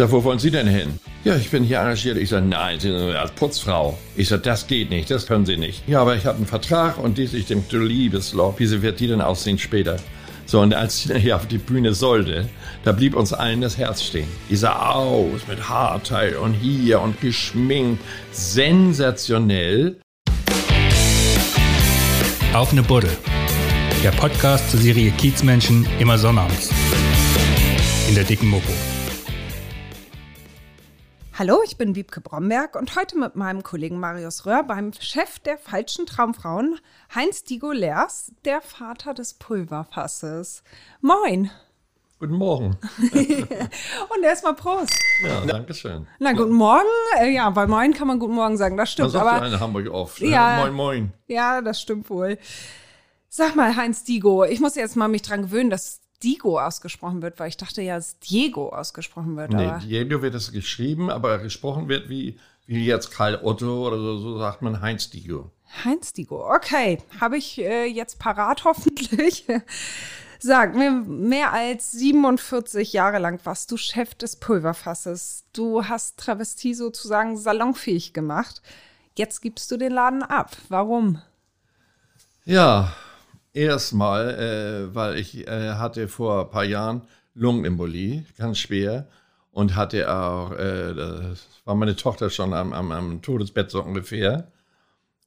sag, wo wollen Sie denn hin? Ja, ich bin hier engagiert. Ich sag, nein, Sie sind als Putzfrau. Ich sag, das geht nicht, das können Sie nicht. Ja, aber ich habe einen Vertrag und dies, ich denke, du liebes Loch, wie wird die denn aussehen später? So, und als sie hier auf die Bühne sollte, da blieb uns allen das Herz stehen. Die sah aus mit Haarteil und hier und geschminkt. Sensationell. Auf eine Buddel. Der Podcast zur Serie Kiezmenschen immer sonnabends. In der dicken Mopo. Hallo, ich bin Wiebke Bromberg und heute mit meinem Kollegen Marius Röhr beim Chef der falschen Traumfrauen, Heinz Digo Lers, der Vater des Pulverfasses. Moin. Guten Morgen. und erstmal Prost. Ja, danke schön. Na, guten Morgen. Äh, ja, bei Moin kann man guten Morgen sagen, das stimmt. Das sagt aber Hamburg oft. Ja. Moin, moin. Ja, das stimmt wohl. Sag mal, Heinz Digo, ich muss jetzt mal mich dran gewöhnen, dass Digo ausgesprochen wird, weil ich dachte ja, dass Diego ausgesprochen wird. Nee, Diego wird es geschrieben, aber gesprochen wird wie, wie jetzt Karl Otto oder so, so sagt man Heinz Diego. Heinz Digo, okay. Habe ich äh, jetzt parat hoffentlich. Sag mir, mehr als 47 Jahre lang warst du Chef des Pulverfasses. Du hast Travestie sozusagen salonfähig gemacht. Jetzt gibst du den Laden ab. Warum? Ja, erstmal, äh, weil ich äh, hatte vor ein paar Jahren Lungenembolie, ganz schwer. Und hatte auch, äh, das war meine Tochter schon am, am, am Todesbett so ungefähr.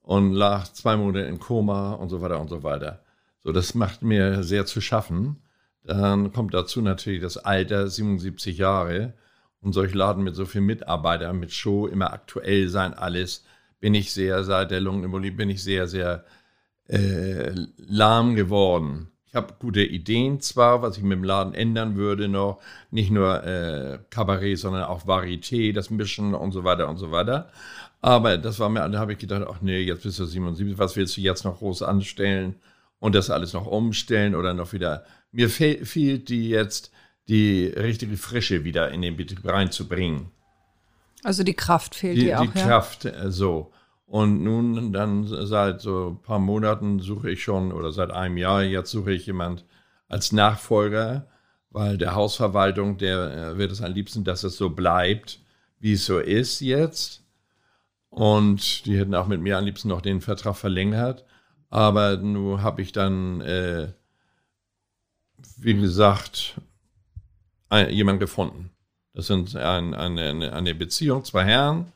Und lag zwei Monate in Koma und so weiter und so weiter. So, das macht mir sehr zu schaffen. Dann kommt dazu natürlich das Alter, 77 Jahre. Und solch Laden mit so vielen Mitarbeitern, mit Show, immer aktuell sein, alles, bin ich sehr, seit der Lungenembolie bin ich sehr, sehr äh, lahm geworden. Ich habe gute Ideen zwar, was ich mit dem Laden ändern würde noch, nicht nur äh, Kabarett, sondern auch Varieté, das Mischen und so weiter und so weiter. Aber das war mir, da habe ich gedacht, ach nee, jetzt bist du 77, was willst du jetzt noch groß anstellen und das alles noch umstellen oder noch wieder. Mir fe fehlt die jetzt, die richtige Frische wieder in den Betrieb reinzubringen. Also die Kraft fehlt Die, dir auch, die ja? Kraft, äh, so. Und nun dann seit so ein paar Monaten suche ich schon, oder seit einem Jahr jetzt suche ich jemand als Nachfolger, weil der Hausverwaltung, der äh, wird es am liebsten, dass es so bleibt, wie es so ist jetzt. Und die hätten auch mit mir am liebsten noch den Vertrag verlängert. Aber nun habe ich dann, äh, wie gesagt, ein, jemand gefunden. Das sind ein, eine, eine Beziehung, zwei Herren.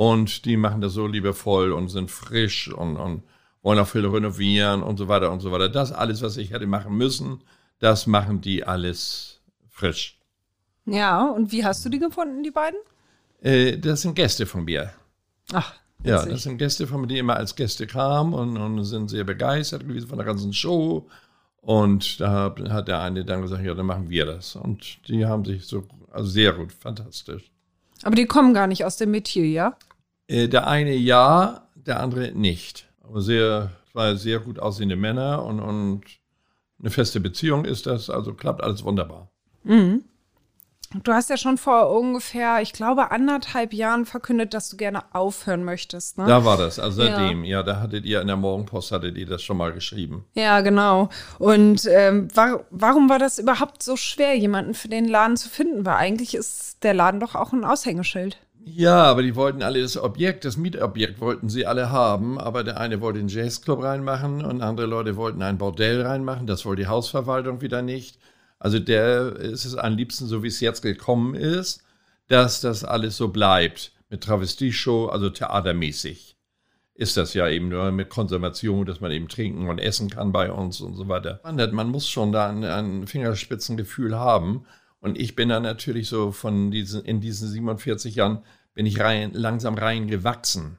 Und die machen das so liebevoll und sind frisch und, und wollen auch viel renovieren und so weiter und so weiter. Das alles, was ich hätte machen müssen, das machen die alles frisch. Ja, und wie hast du die gefunden, die beiden? Äh, das sind Gäste von mir. Ach, Ja, das sind Gäste von mir, die immer als Gäste kamen und, und sind sehr begeistert gewesen von der ganzen Show. Und da hat der eine dann gesagt, ja, dann machen wir das. Und die haben sich so, also sehr gut, fantastisch. Aber die kommen gar nicht aus dem Metier, ja? Äh, Der eine ja, der andere nicht. Aber sehr, zwei sehr gut aussehende Männer und, und eine feste Beziehung ist das, also klappt alles wunderbar. Du hast ja schon vor ungefähr, ich glaube, anderthalb Jahren verkündet, dass du gerne aufhören möchtest, ne? Da war das, also seitdem, ja. da hattet ihr in der Morgenpost, hattet ihr das schon mal geschrieben. Ja, genau. Und ähm, war, warum war das überhaupt so schwer, jemanden für den Laden zu finden? Weil eigentlich ist der Laden doch auch ein Aushängeschild. Ja, aber die wollten alle das Objekt, das Mietobjekt wollten sie alle haben, aber der eine wollte den Jazzclub reinmachen und andere Leute wollten ein Bordell reinmachen, das wollte die Hausverwaltung wieder nicht. Also der ist es am liebsten, so wie es jetzt gekommen ist, dass das alles so bleibt. Mit Travestieshow, also theatermäßig. Ist das ja eben nur mit Konservation, dass man eben trinken und essen kann bei uns und so weiter. Man muss schon da ein, ein Fingerspitzengefühl haben. Und ich bin da natürlich so von diesen, in diesen 47 Jahren bin ich rein, langsam reingewachsen.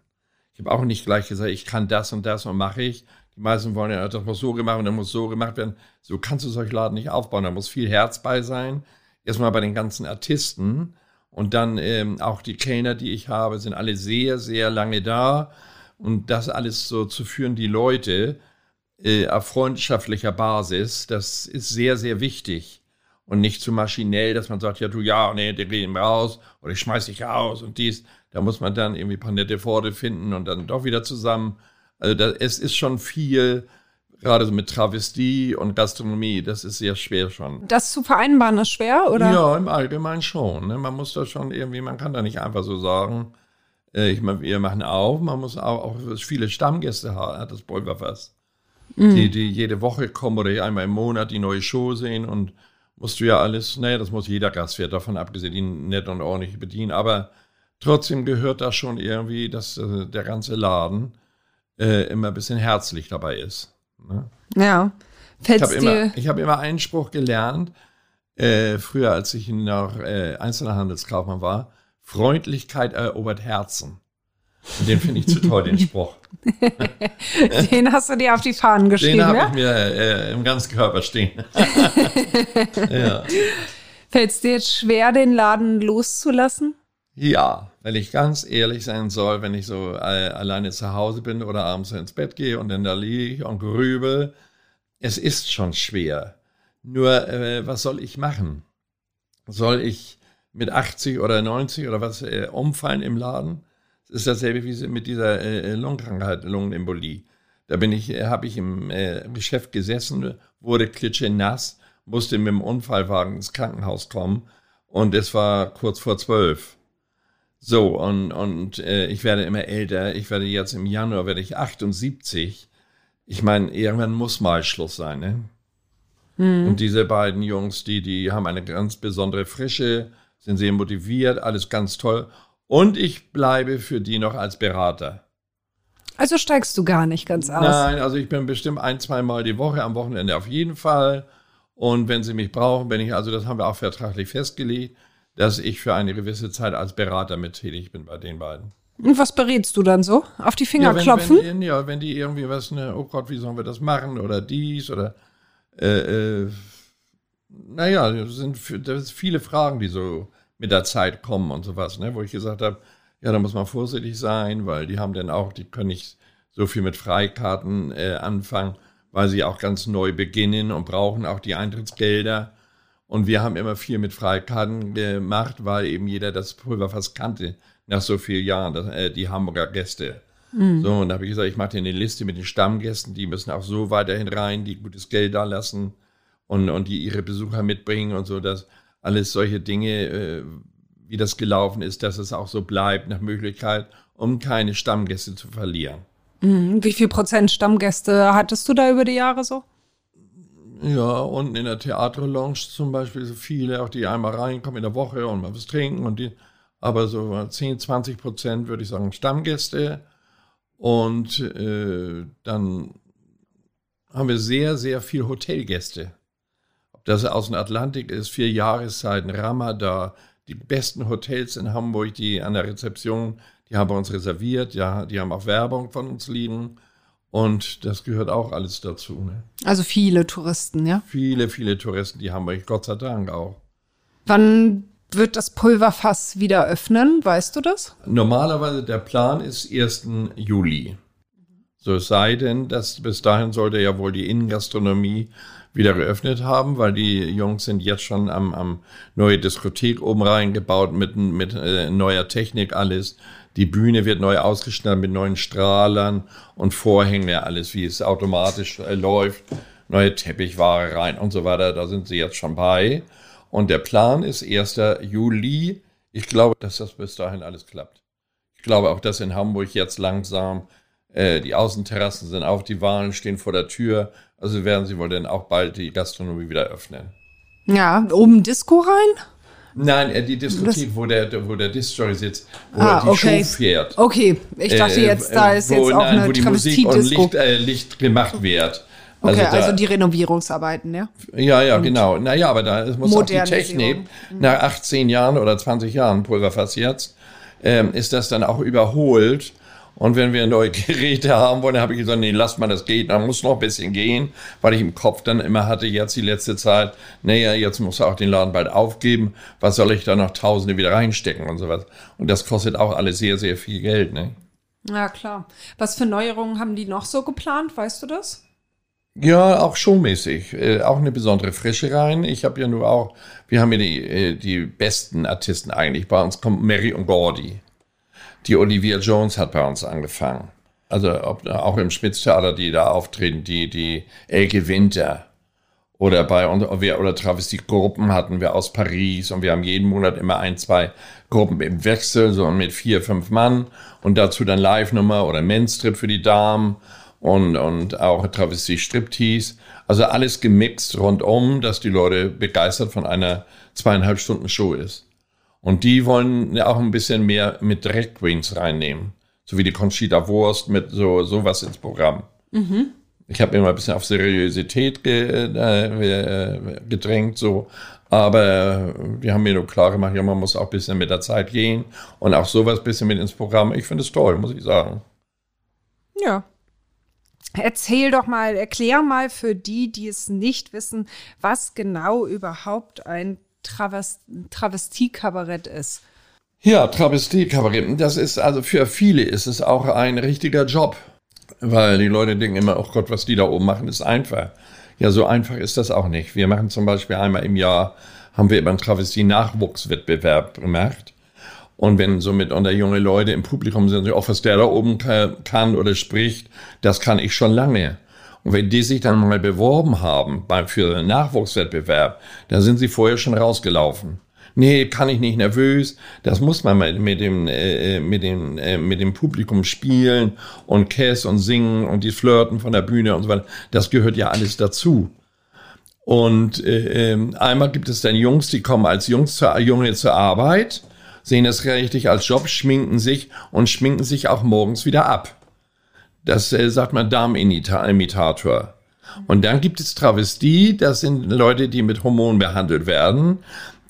Ich habe auch nicht gleich gesagt, ich kann das und das und mache ich. Die meisten wollen ja, das muss so gemacht und dann muss so gemacht werden. So kannst du solche Laden nicht aufbauen. Da muss viel Herz bei sein. Erstmal bei den ganzen Artisten. Und dann ähm, auch die Kellner, die ich habe, sind alle sehr, sehr lange da. Und das alles so zu führen, die Leute äh, auf freundschaftlicher Basis, das ist sehr, sehr wichtig. Und nicht zu maschinell, dass man sagt, ja, du, ja, nee, den gehen raus oder ich schmeiß dich raus und dies. Da muss man dann irgendwie ein paar nette Worte finden und dann doch wieder zusammen. Also da, es ist schon viel gerade so mit Travestie und Gastronomie, das ist sehr schwer schon. Das zu vereinbaren ist schwer, oder? Ja, im Allgemeinen schon. Ne? Man muss da schon irgendwie, man kann da nicht einfach so sagen, äh, ich meine, wir machen auf, man muss auch, auch viele Stammgäste haben, hat das Pulverfass. Mhm. Die, die jede Woche kommen oder einmal im Monat die neue Show sehen und musst du ja alles, naja, das muss jeder Gastwirt davon abgesehen, die nett und ordentlich bedienen, aber trotzdem gehört da schon irgendwie, dass äh, der ganze Laden äh, immer ein bisschen herzlich dabei ist. Ne? Ja. Fällt's ich habe immer, hab immer einen Spruch gelernt, äh, früher als ich noch äh, Einzelhandelskaufmann war, Freundlichkeit erobert Herzen. Den finde ich zu toll, den Spruch. den hast du dir auf die Fahnen geschrieben, Den habe ja? ich mir äh, im ganzen Körper stehen. ja. Fällt es dir jetzt schwer, den Laden loszulassen? Ja, weil ich ganz ehrlich sein soll, wenn ich so äh, alleine zu Hause bin oder abends ins Bett gehe und dann da liege und grübel, es ist schon schwer. Nur, äh, was soll ich machen? Soll ich mit 80 oder 90 oder was äh, umfallen im Laden? Das ist dasselbe wie mit dieser äh, Lungenkrankheit, Lungenembolie. Da bin ich, äh, habe ich im äh, Geschäft gesessen, wurde klitschenass, musste mit dem Unfallwagen ins Krankenhaus kommen und es war kurz vor zwölf. So, und, und äh, ich werde immer älter. Ich werde jetzt im Januar werde ich 78. Ich meine, irgendwann muss mal Schluss sein, ne? Mhm. Und diese beiden Jungs, die, die haben eine ganz besondere Frische, sind sehr motiviert, alles ganz toll. Und ich bleibe für die noch als Berater. Also steigst du gar nicht ganz aus? Nein, also ich bin bestimmt ein, zwei Mal die Woche, am Wochenende auf jeden Fall. Und wenn sie mich brauchen, bin ich, also das haben wir auch vertraglich festgelegt, dass ich für eine gewisse Zeit als Berater mit tätig bin bei den beiden. Und was berätst du dann so? Auf die Finger ja, wenn, klopfen? Wenn, ja, wenn die irgendwie was, ne, oh Gott, wie sollen wir das machen oder dies oder äh, äh, naja, das sind, das sind viele Fragen, die so mit der Zeit kommen und sowas, ne, wo ich gesagt habe, ja, da muss man vorsichtig sein, weil die haben dann auch, die können nicht so viel mit Freikarten äh, anfangen, weil sie auch ganz neu beginnen und brauchen auch die Eintrittsgelder. Und wir haben immer viel mit Freikarten gemacht, weil eben jeder das Pulverfass kannte nach so vielen Jahren, das, äh, die Hamburger Gäste. Mhm. So, und da habe ich gesagt, ich mache dir eine Liste mit den Stammgästen, die müssen auch so weiterhin rein, die gutes Geld da lassen und, und die ihre Besucher mitbringen und so, dass alles solche Dinge, äh, wie das gelaufen ist, dass es auch so bleibt, nach Möglichkeit, um keine Stammgäste zu verlieren. Mhm. Wie viel Prozent Stammgäste hattest du da über die Jahre so? Ja, unten in der Theaterlounge zum Beispiel so viele, auch die einmal reinkommen in der Woche und mal was trinken und die, aber so 10, 20 Prozent würde ich sagen Stammgäste. Und äh, dann haben wir sehr, sehr viel Hotelgäste. Ob das aus dem Atlantik ist, vier Jahreszeiten, Ramadan, die besten Hotels in Hamburg, die an der Rezeption, die haben bei uns reserviert, ja, die haben auch Werbung von uns liegen. Und das gehört auch alles dazu. Ne? Also viele Touristen, ja? Viele, viele Touristen, die haben wir, Gott sei Dank auch. Wann wird das Pulverfass wieder öffnen? Weißt du das? Normalerweise der Plan ist 1. Juli. So es sei denn, dass bis dahin sollte ja wohl die Innengastronomie wieder geöffnet haben, weil die Jungs sind jetzt schon am, am neue Diskothek oben reingebaut mit, mit äh, neuer Technik alles. Die Bühne wird neu ausgestattet mit neuen Strahlern und Vorhängen, ja, alles, wie es automatisch äh, läuft. Neue Teppichware rein und so weiter. Da sind sie jetzt schon bei. Und der Plan ist 1. Juli. Ich glaube, dass das bis dahin alles klappt. Ich glaube auch, dass in Hamburg jetzt langsam äh, die Außenterrassen sind auf, die Wahlen stehen vor der Tür. Also werden sie wohl dann auch bald die Gastronomie wieder öffnen. Ja, oben Disco rein? Nein, äh, die Diskothek, wo der, wo der Disc-Jockey sitzt, wo ah, die okay. Show fährt. Okay, ich dachte äh, jetzt, da ist wo, jetzt auch nein, eine wo die Musik und Licht, äh, Licht gemacht wird. Also, okay, da, also die Renovierungsarbeiten, ja? Ja, ja, und genau. Naja, aber da muss auch die Technik, mhm. nach 18 Jahren oder 20 Jahren Pulverfass jetzt, ähm, ist das dann auch überholt. Und wenn wir neue Geräte haben wollen, habe ich gesagt, nee, lass mal das geht, dann muss noch ein bisschen gehen, weil ich im Kopf dann immer hatte, jetzt die letzte Zeit, naja, jetzt muss er auch den Laden bald aufgeben, was soll ich da noch Tausende wieder reinstecken und sowas. Und das kostet auch alles sehr, sehr viel Geld, ne? Ja, klar. Was für Neuerungen haben die noch so geplant, weißt du das? Ja, auch showmäßig. Äh, auch eine besondere Frische rein. Ich habe ja nur auch, wir haben ja die, äh, die besten Artisten eigentlich. Bei uns kommt Mary und Gordy. Die Olivia Jones hat bei uns angefangen. also ob, auch im Spitztheater, die da auftreten, die, die Elke Winter oder bei wir oder Travestie-Gruppen hatten wir aus Paris und wir haben jeden Monat immer ein, zwei Gruppen im Wechsel, so mit vier, fünf Mann und dazu dann Live-Nummer oder Menstrip für die Damen und, und auch Travestie-Striptease. Also alles gemixt rundum, dass die Leute begeistert von einer zweieinhalb Stunden Show ist. Und die wollen ja auch ein bisschen mehr mit Drag Queens reinnehmen. So wie die Conchita Wurst mit so sowas ins Programm. Mhm. Ich habe immer ein bisschen auf Seriosität ge, äh, gedrängt, so. Aber die haben mir nur klar gemacht, ja, man muss auch ein bisschen mit der Zeit gehen und auch sowas ein bisschen mit ins Programm. Ich finde es toll, muss ich sagen. Ja. Erzähl doch mal, erklär mal für die, die es nicht wissen, was genau überhaupt ein Travestie-Kabarett ist. Ja, Travestie-Kabarett, das ist also für viele ist es auch ein richtiger Job, weil die Leute denken immer, oh Gott, was die da oben machen, ist einfach. Ja, so einfach ist das auch nicht. Wir machen zum Beispiel einmal im Jahr, haben wir immer einen Travestie-Nachwuchswettbewerb gemacht. Und wenn so mit unter junge Leute im Publikum sind, auch was der da oben kann oder spricht, das kann ich schon lange. Und wenn die sich dann mal beworben haben für einen Nachwuchswettbewerb, dann sind sie vorher schon rausgelaufen. Nee, kann ich nicht nervös. Das muss man mit, dem, äh, mit dem, äh, mit dem Publikum spielen und Käse und singen und die Flirten von der Bühne und so weiter. Das gehört ja alles dazu. Und äh, ähm, einmal gibt es dann Jungs, die kommen als Jungs zur, Junge zur Arbeit, sehen es richtig als Job, schminken sich und schminken sich auch morgens wieder ab. Das äh, sagt man Darmimitator. Und dann gibt es Travestie, das sind Leute, die mit Hormonen behandelt werden,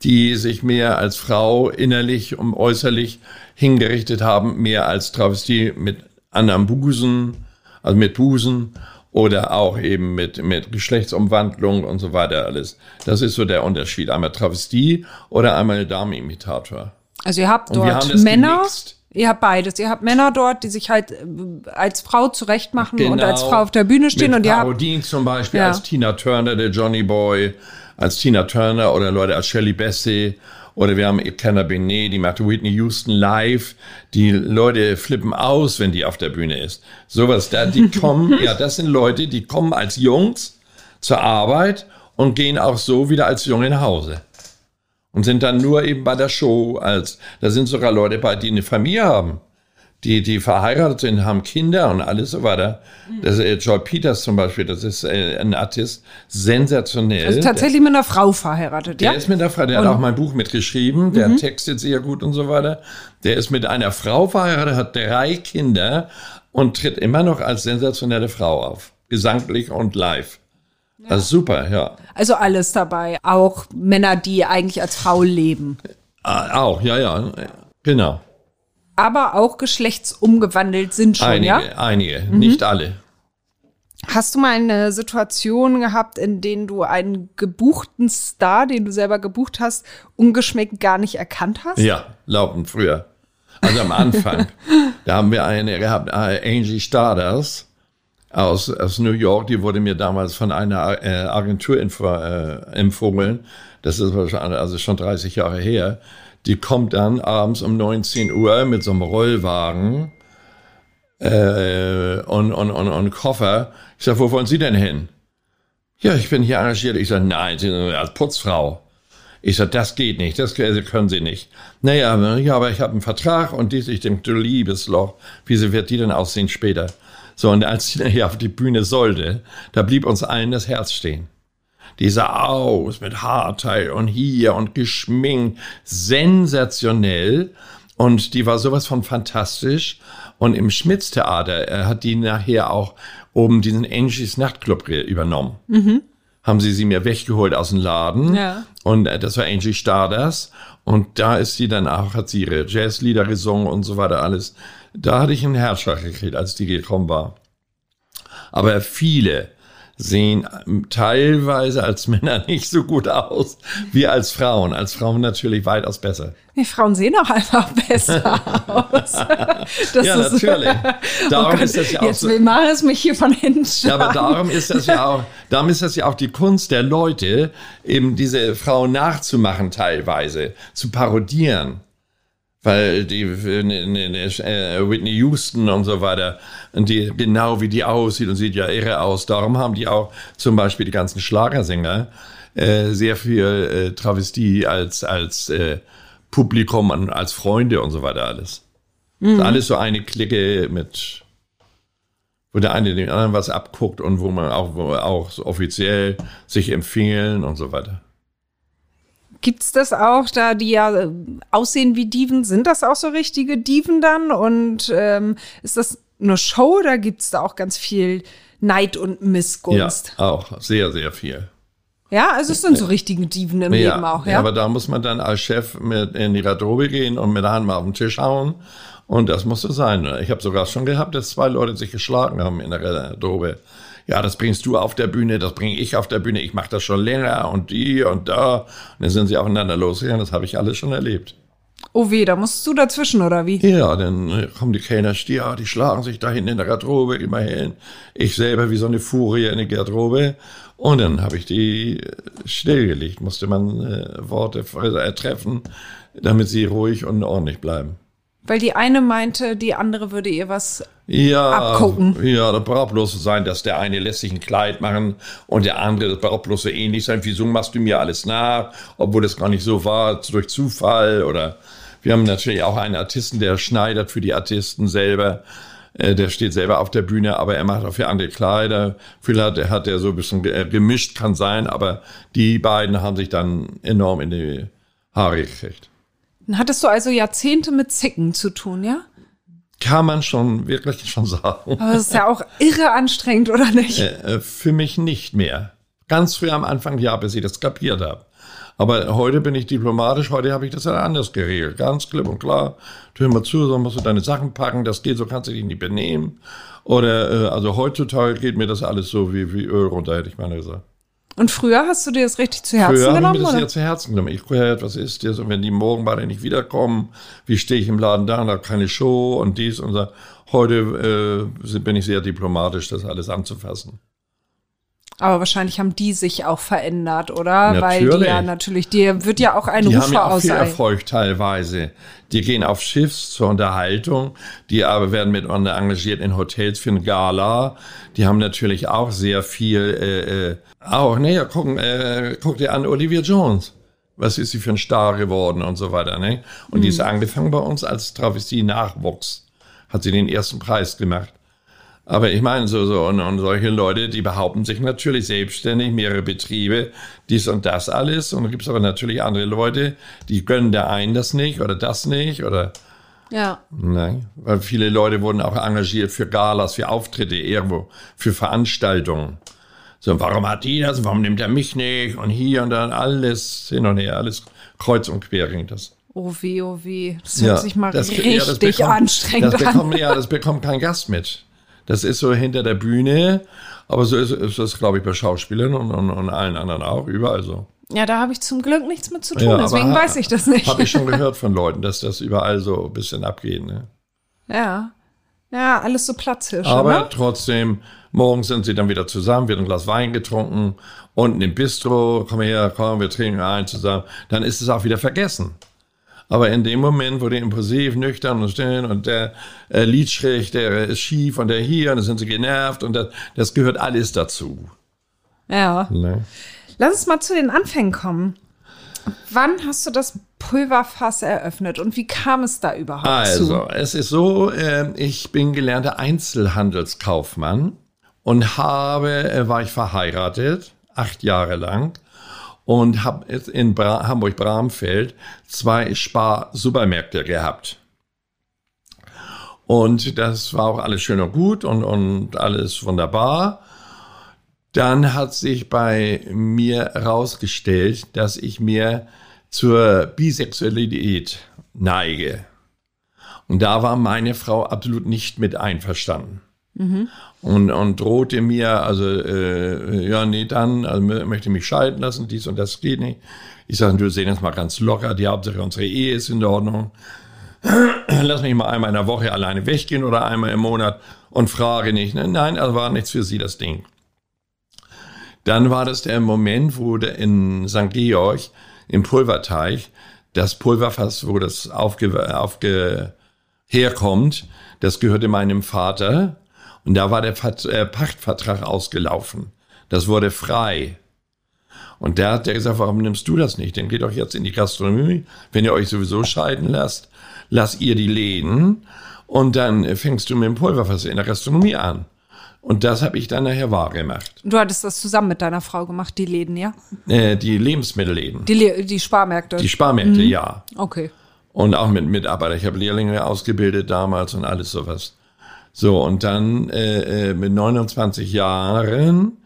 die sich mehr als Frau innerlich und äußerlich hingerichtet haben, mehr als Travestie mit anderem Busen, also mit Busen oder auch eben mit, mit Geschlechtsumwandlung und so weiter alles. Das ist so der Unterschied. Einmal Travestie oder einmal Darmimitator. Also ihr habt dort Männer. Gemixt. Ihr habt beides. Ihr habt Männer dort, die sich halt äh, als Frau zurechtmachen genau. und als Frau auf der Bühne stehen. Mit und ihr Parodien habt, zum Beispiel ja. als Tina Turner, der Johnny Boy, als Tina Turner oder Leute als Shirley Bassey. Oder wir haben Kenner Benet, die macht Whitney Houston live. Die Leute flippen aus, wenn die auf der Bühne ist. Sowas da, die kommen, ja, das sind Leute, die kommen als Jungs zur Arbeit und gehen auch so wieder als Junge nach Hause und sind dann nur eben bei der Show als, da sind sogar Leute bei, die eine Familie haben, die, die verheiratet sind, haben Kinder und alles so weiter. Das ist äh, Joy Peters zum Beispiel, das ist äh, ein Artist, sensationell. Also tatsächlich mit einer Frau verheiratet, ja? Der ist mit einer Frau, der und? hat auch mein Buch mitgeschrieben, der mhm. textet sehr gut und so weiter. Der ist mit einer Frau verheiratet, hat drei Kinder und tritt immer noch als sensationelle Frau auf. Gesanglich und live. Ja. Also super, ja. Also alles dabei. Auch Männer, die eigentlich als Frau leben. Ah, auch, ja, ja. Genau. Aber auch geschlechtsumgewandelt sind schon, einige, ja? Einige, mhm. nicht alle. Hast du mal eine Situation gehabt, in denen du einen gebuchten Star, den du selber gebucht hast, ungeschmeckt gar nicht erkannt hast? Ja, lauten früher. Also am Anfang. da haben wir eine gehabt, äh, Angie Stardust aus, aus New York, die wurde mir damals von einer äh, Agentur äh, empfohlen. Das ist also schon 30 Jahre her. Die kommt dann abends um 19 Uhr mit so einem Rollwagen äh, und, und, und, und Koffer. Ich sage, wo wollen Sie denn hin? Ja, ich bin hier engagiert. Ich sage, nein, Sie sind als Putzfrau. Ich sage, das geht nicht, das können Sie nicht. Naja, ja, aber ich habe einen Vertrag und dies, ich denke, du liebes Loch, wie wird die denn aussehen später? So, und als sie nachher auf die Bühne sollte, da blieb uns allen das Herz stehen. Die sah aus mit Haarteil und hier und geschminkt, sensationell. Und die war sowas von fantastisch. Und im Schmitz-Theater äh, hat die nachher auch oben diesen Angies Nachtclub übernommen. Mhm. Haben sie sie mir weggeholt aus dem Laden. Ja. Und äh, das war Angie Stardust. Und da ist sie dann auch, hat sie ihre Jazzlieder gesungen und so weiter alles. Da hatte ich einen Herzschlag gekriegt, als die gekommen war. Aber viele sehen teilweise als Männer nicht so gut aus wie als Frauen. Als Frauen natürlich weitaus besser. Die Frauen sehen auch einfach besser aus. Das ja, ist, natürlich. Darum oh ist das ja auch jetzt so. Will es mich hier von hinten. Ja, aber darum ist das ja auch, darum ist das ja auch die Kunst der Leute, eben diese Frauen nachzumachen teilweise, zu parodieren. Weil die äh, Whitney Houston und so weiter, und die, genau wie die aussieht und sieht ja irre aus. Darum haben die auch zum Beispiel die ganzen Schlagersänger äh, sehr viel äh, Travestie als, als äh, Publikum und als Freunde und so weiter alles. Mhm. alles so eine Clique mit, wo der eine den anderen was abguckt und wo man auch, wo auch so offiziell sich empfehlen und so weiter. Gibt's das auch, da die ja äh, aussehen wie Diven? Sind das auch so richtige Diven dann? Und ähm, ist das eine Show oder gibt's da auch ganz viel Neid und Missgunst? Ja, auch sehr, sehr viel. Ja, also es sind so richtige Diven im ja, Leben auch, ja? ja. aber da muss man dann als Chef mit in die Garderobe gehen und mit der Hand mal auf den Tisch hauen. Und das musste sein. Ich habe sogar schon gehabt, dass zwei Leute sich geschlagen haben in der Garderobe ja, das bringst du auf der Bühne, das bringe ich auf der Bühne, ich mache das schon länger und die und da. Und dann sind sie aufeinander losgegangen, das habe ich alles schon erlebt. Oh weh, da musst du dazwischen, oder wie? Ja, dann kommen die Kellner, ja, die schlagen sich da hinten in der Garderobe immerhin. Ich selber wie so eine Furie in der Garderobe. Und dann habe ich die äh, stillgelegt, musste man äh, Worte äh, treffen, damit sie ruhig und ordentlich bleiben. Weil die eine meinte, die andere würde ihr was ja, abgucken. Ja, das braucht bloß sein, dass der eine lässt sich ein Kleid machen und der andere, das braucht bloß so ähnlich sein. Wieso machst du mir alles nach, obwohl das gar nicht so war, durch Zufall oder wir haben natürlich auch einen Artisten, der schneidet für die Artisten selber. Äh, der steht selber auf der Bühne, aber er macht auch für andere Kleider. Vielleicht hat, hat er so ein bisschen gemischt, kann sein, aber die beiden haben sich dann enorm in die Haare gekriegt. Dann hattest du also Jahrzehnte mit Zicken zu tun, ja? Kann man schon wirklich schon sagen. Aber das ist ja auch irre anstrengend, oder nicht? Äh, äh, für mich nicht mehr. Ganz früh am Anfang ja, bis ich das kapiert habe. Aber heute bin ich diplomatisch, heute habe ich das ja anders geregelt. Ganz klipp und klar. Hör mal zu, so musst du deine Sachen packen, das geht, so kannst du dich nicht benehmen. Oder, äh, also heutzutage geht mir das alles so wie, wie Öl runter, hätte ich mal gesagt. Und früher hast du dir das richtig zu Herzen früher genommen? Früher habe ich mir das sehr zu Herzen genommen. Ich gehört, was ist das? Und wenn die morgen beide nicht wiederkommen, wie stehe ich im Laden da? Und da keine Show und dies und so. Heute äh, bin ich sehr diplomatisch, das alles anzufassen. Aber wahrscheinlich haben die sich auch verändert, oder? Natürlich. Weil die ja natürlich, dir wird ja auch ein die Rufer haben ja auch viel Erfolg teilweise. Die gehen auf Schiffs zur Unterhaltung, die aber werden miteinander engagiert in Hotels für ein Gala. Die haben natürlich auch sehr viel, äh, äh, auch, ne, guck, äh, guck dir an Olivia Jones. Was ist sie für ein Star geworden und so weiter, ne? Und mhm. die ist mhm. angefangen bei uns als Travestie-Nachwuchs. Hat sie den ersten Preis gemacht. Aber ich meine, so, so, und, und solche Leute, die behaupten sich natürlich selbstständig, mehrere Betriebe, dies und das alles. Und dann gibt es aber natürlich andere Leute, die gönnen der einen das nicht oder das nicht oder. Ja. Nein, weil viele Leute wurden auch engagiert für Galas, für Auftritte irgendwo, für Veranstaltungen. So, warum hat die das? Warum nimmt er mich nicht? Und hier und dann alles hin und her, alles kreuz und quer ging das. Oh weh, oh weh. Das hört ja, sich mal das, richtig ja, bekommt, anstrengend das bekommt, an. Ja, das bekommt kein Gast mit. Das ist so hinter der Bühne, aber so ist, ist das, glaube ich, bei Schauspielern und, und, und, allen anderen auch, überall so. Ja, da habe ich zum Glück nichts mit zu tun, ja, deswegen weiß ich das nicht. Habe ich schon gehört von Leuten, dass das überall so ein bisschen abgeht. Ne? Ja. Ja, alles so Platzhirsche. Aber ne? trotzdem, morgens sind sie dann wieder zusammen, wird ein Glas Wein getrunken, unten im Bistro, komm her, komm, wir trinken ein zusammen. Dann ist es auch wieder vergessen. Aber in dem Moment, wo der impulsiv, nüchtern und still und der äh, Lied schräg, der ist schief und der hier und dann sind sie genervt und das, das gehört alles dazu. Ja. Ne? Lass uns mal zu den Anfängen kommen. Wann hast du das Pulverfass eröffnet und wie kam es da überhaupt also, zu? Also, es ist so, äh, ich bin gelernter Einzelhandelskaufmann und habe, äh, war ich verheiratet, acht Jahre lang und habe in Bra Hamburg-Bramfeld zwei Spar-Supermärkte gehabt. Und das war auch alles schön und gut und, und alles wunderbar. Dann hat sich bei mir herausgestellt, dass ich mir zur Bisexualität neige. Und da war meine Frau absolut nicht mit einverstanden. Mhm. Und, und drohte mir, also, äh, ja, nee, dann, also möchte mich scheiden lassen, dies und das geht nicht. Ich sage, du sehen jetzt mal ganz locker, die Hauptsache unsere Ehe ist in Ordnung. Lass mich mal einmal in der Woche alleine weggehen oder einmal im Monat und frage nicht. Nein, also war nichts für sie das Ding. Dann war das der Moment, wo der in St. Georg im Pulverteich das Pulverfass, wo das aufge, aufge herkommt, das gehörte meinem Vater und da war der äh, Pachtvertrag ausgelaufen. Das wurde frei. Und der hat der gesagt, warum nimmst du das nicht? Dann geht doch jetzt in die Gastronomie. Wenn ihr euch sowieso scheiden lasst, lasst ihr die Läden und dann fängst du mit dem Pulverfass in der Gastronomie an. Und das habe ich dann nachher wahr gemacht. Du hattest das zusammen mit deiner Frau gemacht, die Läden, ja? Äh, die Lebensmittelläden. Die, Le die Sparmärkte. Die Sparmärkte, mhm. ja. Okay. Und auch mit Mitarbeitern. Ich habe Lehrlinge ausgebildet damals und alles sowas. So, und dann äh, äh mit 29 Jahren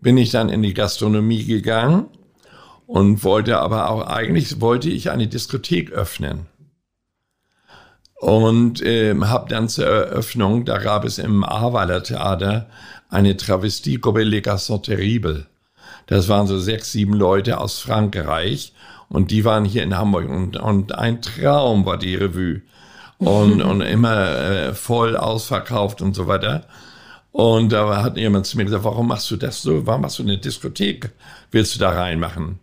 bin ich dann in die Gastronomie gegangen und wollte aber auch, eigentlich wollte ich eine Diskothek öffnen. Und äh, habe dann zur Eröffnung, da gab es im Ahrweiler Theater eine Travestiegruppe Les Garçons Terribles. Das waren so sechs, sieben Leute aus Frankreich und die waren hier in Hamburg und, und ein Traum war die Revue und, und immer äh, voll ausverkauft und so weiter. Und da hat jemand zu mir gesagt, warum machst du das so? Warum machst du eine Diskothek? Willst du da reinmachen?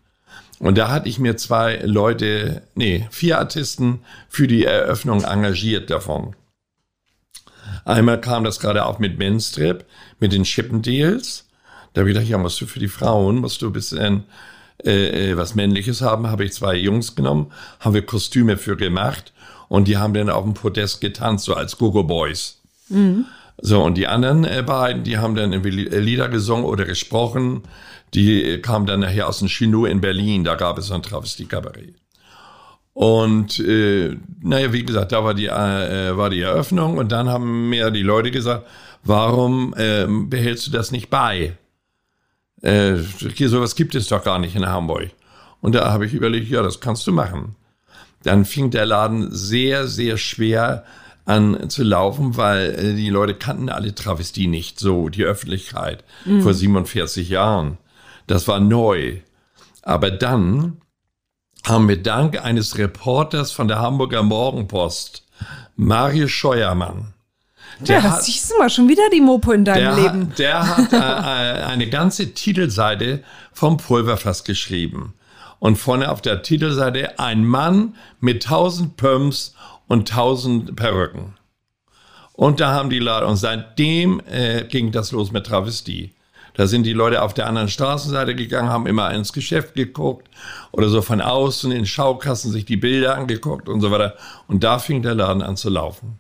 Und da hatte ich mir zwei Leute, nee, vier Artisten für die Eröffnung engagiert davon. Einmal kam das gerade auch mit Menstrip, mit den Chippendales. Da habe ich gedacht, ja, musst du für die Frauen, musst du ein bisschen äh, äh, was Männliches haben. Habe ich zwei Jungs genommen, haben wir Kostüme für gemacht und die haben dann auf dem Podest getanzt, so als Gogo Boys. Mhm. So, und die anderen äh, beiden, die haben dann irgendwie Lieder gesungen oder gesprochen. Die kam dann nachher aus dem Chino in Berlin, da gab es so ein Travestie-Kabarett. Und äh, naja, wie gesagt, da war die, äh, war die Eröffnung und dann haben mir die Leute gesagt, warum äh, behältst du das nicht bei? Äh, hier sowas gibt es doch gar nicht in Hamburg. Und da habe ich überlegt, ja, das kannst du machen. Dann fing der Laden sehr, sehr schwer an zu laufen, weil äh, die Leute kannten alle Travestie nicht so, die Öffentlichkeit mhm. vor 47 Jahren. Das war neu. Aber dann haben wir dank eines Reporters von der Hamburger Morgenpost, Mario Scheuermann, der ja, hat, siehst du mal schon wieder die Mopo in deinem der Leben. Hat, der hat äh, äh, eine ganze Titelseite vom Pulverfass geschrieben. Und vorne auf der Titelseite ein Mann mit tausend Pumps und tausend Perücken. Und da haben die Leute, und seitdem äh, ging das los mit Travestie. Da sind die Leute auf der anderen Straßenseite gegangen, haben immer ins Geschäft geguckt oder so von außen in Schaukassen sich die Bilder angeguckt und so weiter. Und da fing der Laden an zu laufen.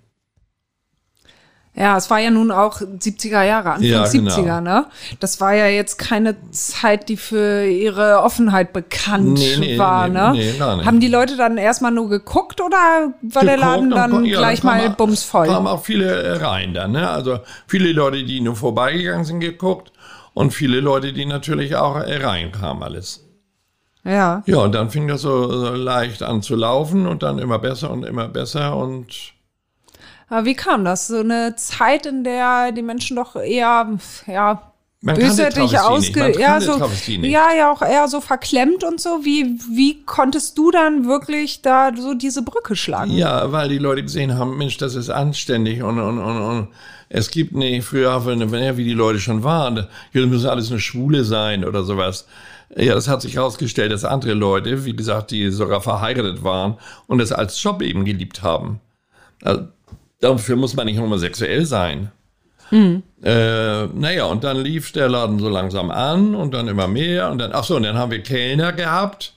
Ja, es war ja nun auch 70er Jahre, Anfang ja, 70er, genau. ne? Das war ja jetzt keine Zeit, die für ihre Offenheit bekannt nee, nee, war, nee, ne? Nee, gar nicht. Haben die Leute dann erstmal nur geguckt oder war geguckt der Laden dann ja, gleich mal bumsvoll? kamen auch viele rein dann, ne? Also viele Leute, die nur vorbeigegangen sind, geguckt und viele Leute, die natürlich auch reinkamen alles. Ja. Ja, und dann fing das so, so leicht an zu laufen und dann immer besser und immer besser und aber wie kam das? So eine Zeit, in der die Menschen doch eher, ja, man bösartig ausge ja so ja ja auch eher so verklemmt und so. Wie wie konntest du dann wirklich da so diese Brücke schlagen? Ja weil die Leute gesehen haben Mensch das ist anständig und und und, und es gibt nicht früher wie die Leute schon waren hier müssen alles eine Schwule sein oder sowas. Ja, das hat sich herausgestellt, dass andere Leute, wie gesagt, die sogar verheiratet waren und es als Job eben geliebt haben. Also, Dafür muss man nicht homosexuell sein. Mhm. Äh, naja, und dann lief der Laden so langsam an und dann immer mehr. Und dann, ach so, und dann haben wir Kellner gehabt.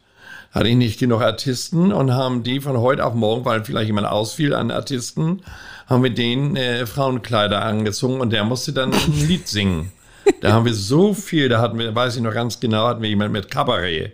Hatte ich nicht genug Artisten und haben die von heute auf morgen, weil vielleicht jemand ausfiel an Artisten, haben wir den äh, Frauenkleider angezogen und der musste dann ein Lied singen. Da haben wir so viel, da hatten wir, weiß ich noch ganz genau, hatten wir jemand mit Kabarett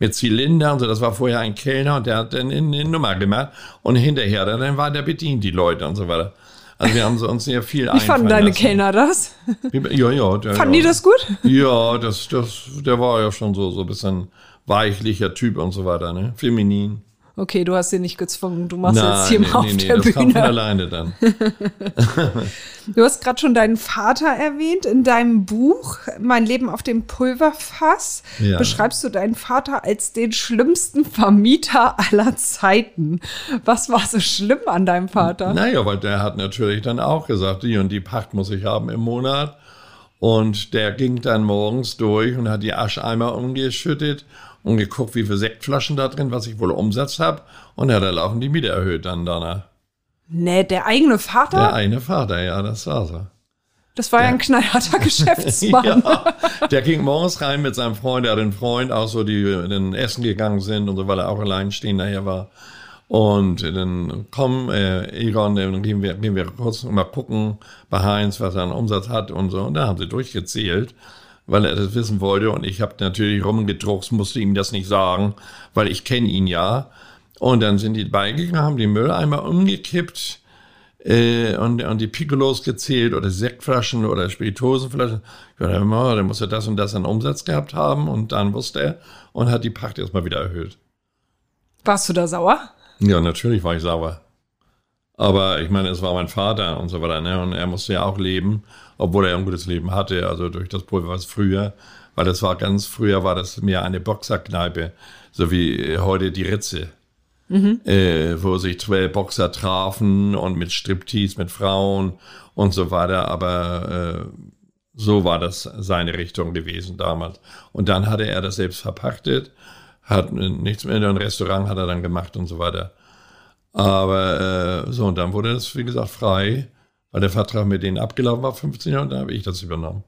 mit Zylinder und so. Das war vorher ein Kellner und der hat dann eine Nummer gemacht. Und hinterher, dann war der bedient die Leute und so weiter. Also wir haben so uns sehr viel Wie fanden deine lassen. Kellner das? Ja, ja. Der, fanden ja. die das gut? Ja, das, das, der war ja schon so, so ein bisschen weichlicher Typ und so weiter, ne? Feminin. Okay, du hast sie nicht gezwungen, du machst Nein, jetzt hier nee, mal auf nee, der das Bühne. Kam von alleine dann. du hast gerade schon deinen Vater erwähnt in deinem Buch Mein Leben auf dem Pulverfass. Ja. Beschreibst du deinen Vater als den schlimmsten Vermieter aller Zeiten. Was war so schlimm an deinem Vater? Naja, weil der hat natürlich dann auch gesagt, die und die Pacht muss ich haben im Monat. Und der ging dann morgens durch und hat die Ascheimer umgeschüttet und geguckt, wie viele Sektflaschen da drin, was ich wohl Umsatz habe. Und hat er laufen die Miete erhöht dann danach. Nee, der eigene Vater? Der eine Vater, ja, das war so. Das war ja, ein knallharter Geschäftsmann. ja, der ging morgens rein mit seinem Freund, er hat einen Freund, auch so, die dann essen gegangen sind und so, weil er auch allein stehen nachher war. Und dann komm, äh, Egon, dann gehen wir, gehen wir kurz mal gucken bei Heinz, was er an Umsatz hat und so. Und da haben sie durchgezählt, weil er das wissen wollte. Und ich habe natürlich rumgedruckt, musste ihm das nicht sagen, weil ich kenne ihn ja. Und dann sind die beigegangen, haben die Mülleimer umgekippt äh, und, und die Piccolos gezählt oder Sektflaschen oder Spirituosenflaschen. Ich dachte immer, der muss ja das und das an Umsatz gehabt haben. Und dann wusste er und hat die Pacht erstmal wieder erhöht. Warst du da sauer? Ja, natürlich war ich sauer. Aber ich meine, es war mein Vater und so weiter, ne? Und er musste ja auch leben, obwohl er ein gutes Leben hatte, also durch das Pulver was früher, weil das war ganz früher war das mehr eine Boxerkneipe, so wie heute die Ritze. Mhm. Äh, wo sich zwölf Boxer trafen und mit Striptease mit Frauen und so weiter, aber äh, so war das seine Richtung gewesen damals. Und dann hatte er das selbst verpachtet hat nichts mehr in einem Restaurant hat er dann gemacht und so weiter. Aber äh, so, und dann wurde das, wie gesagt, frei, weil der Vertrag mit denen abgelaufen war, 15 Jahre, und dann habe ich das übernommen.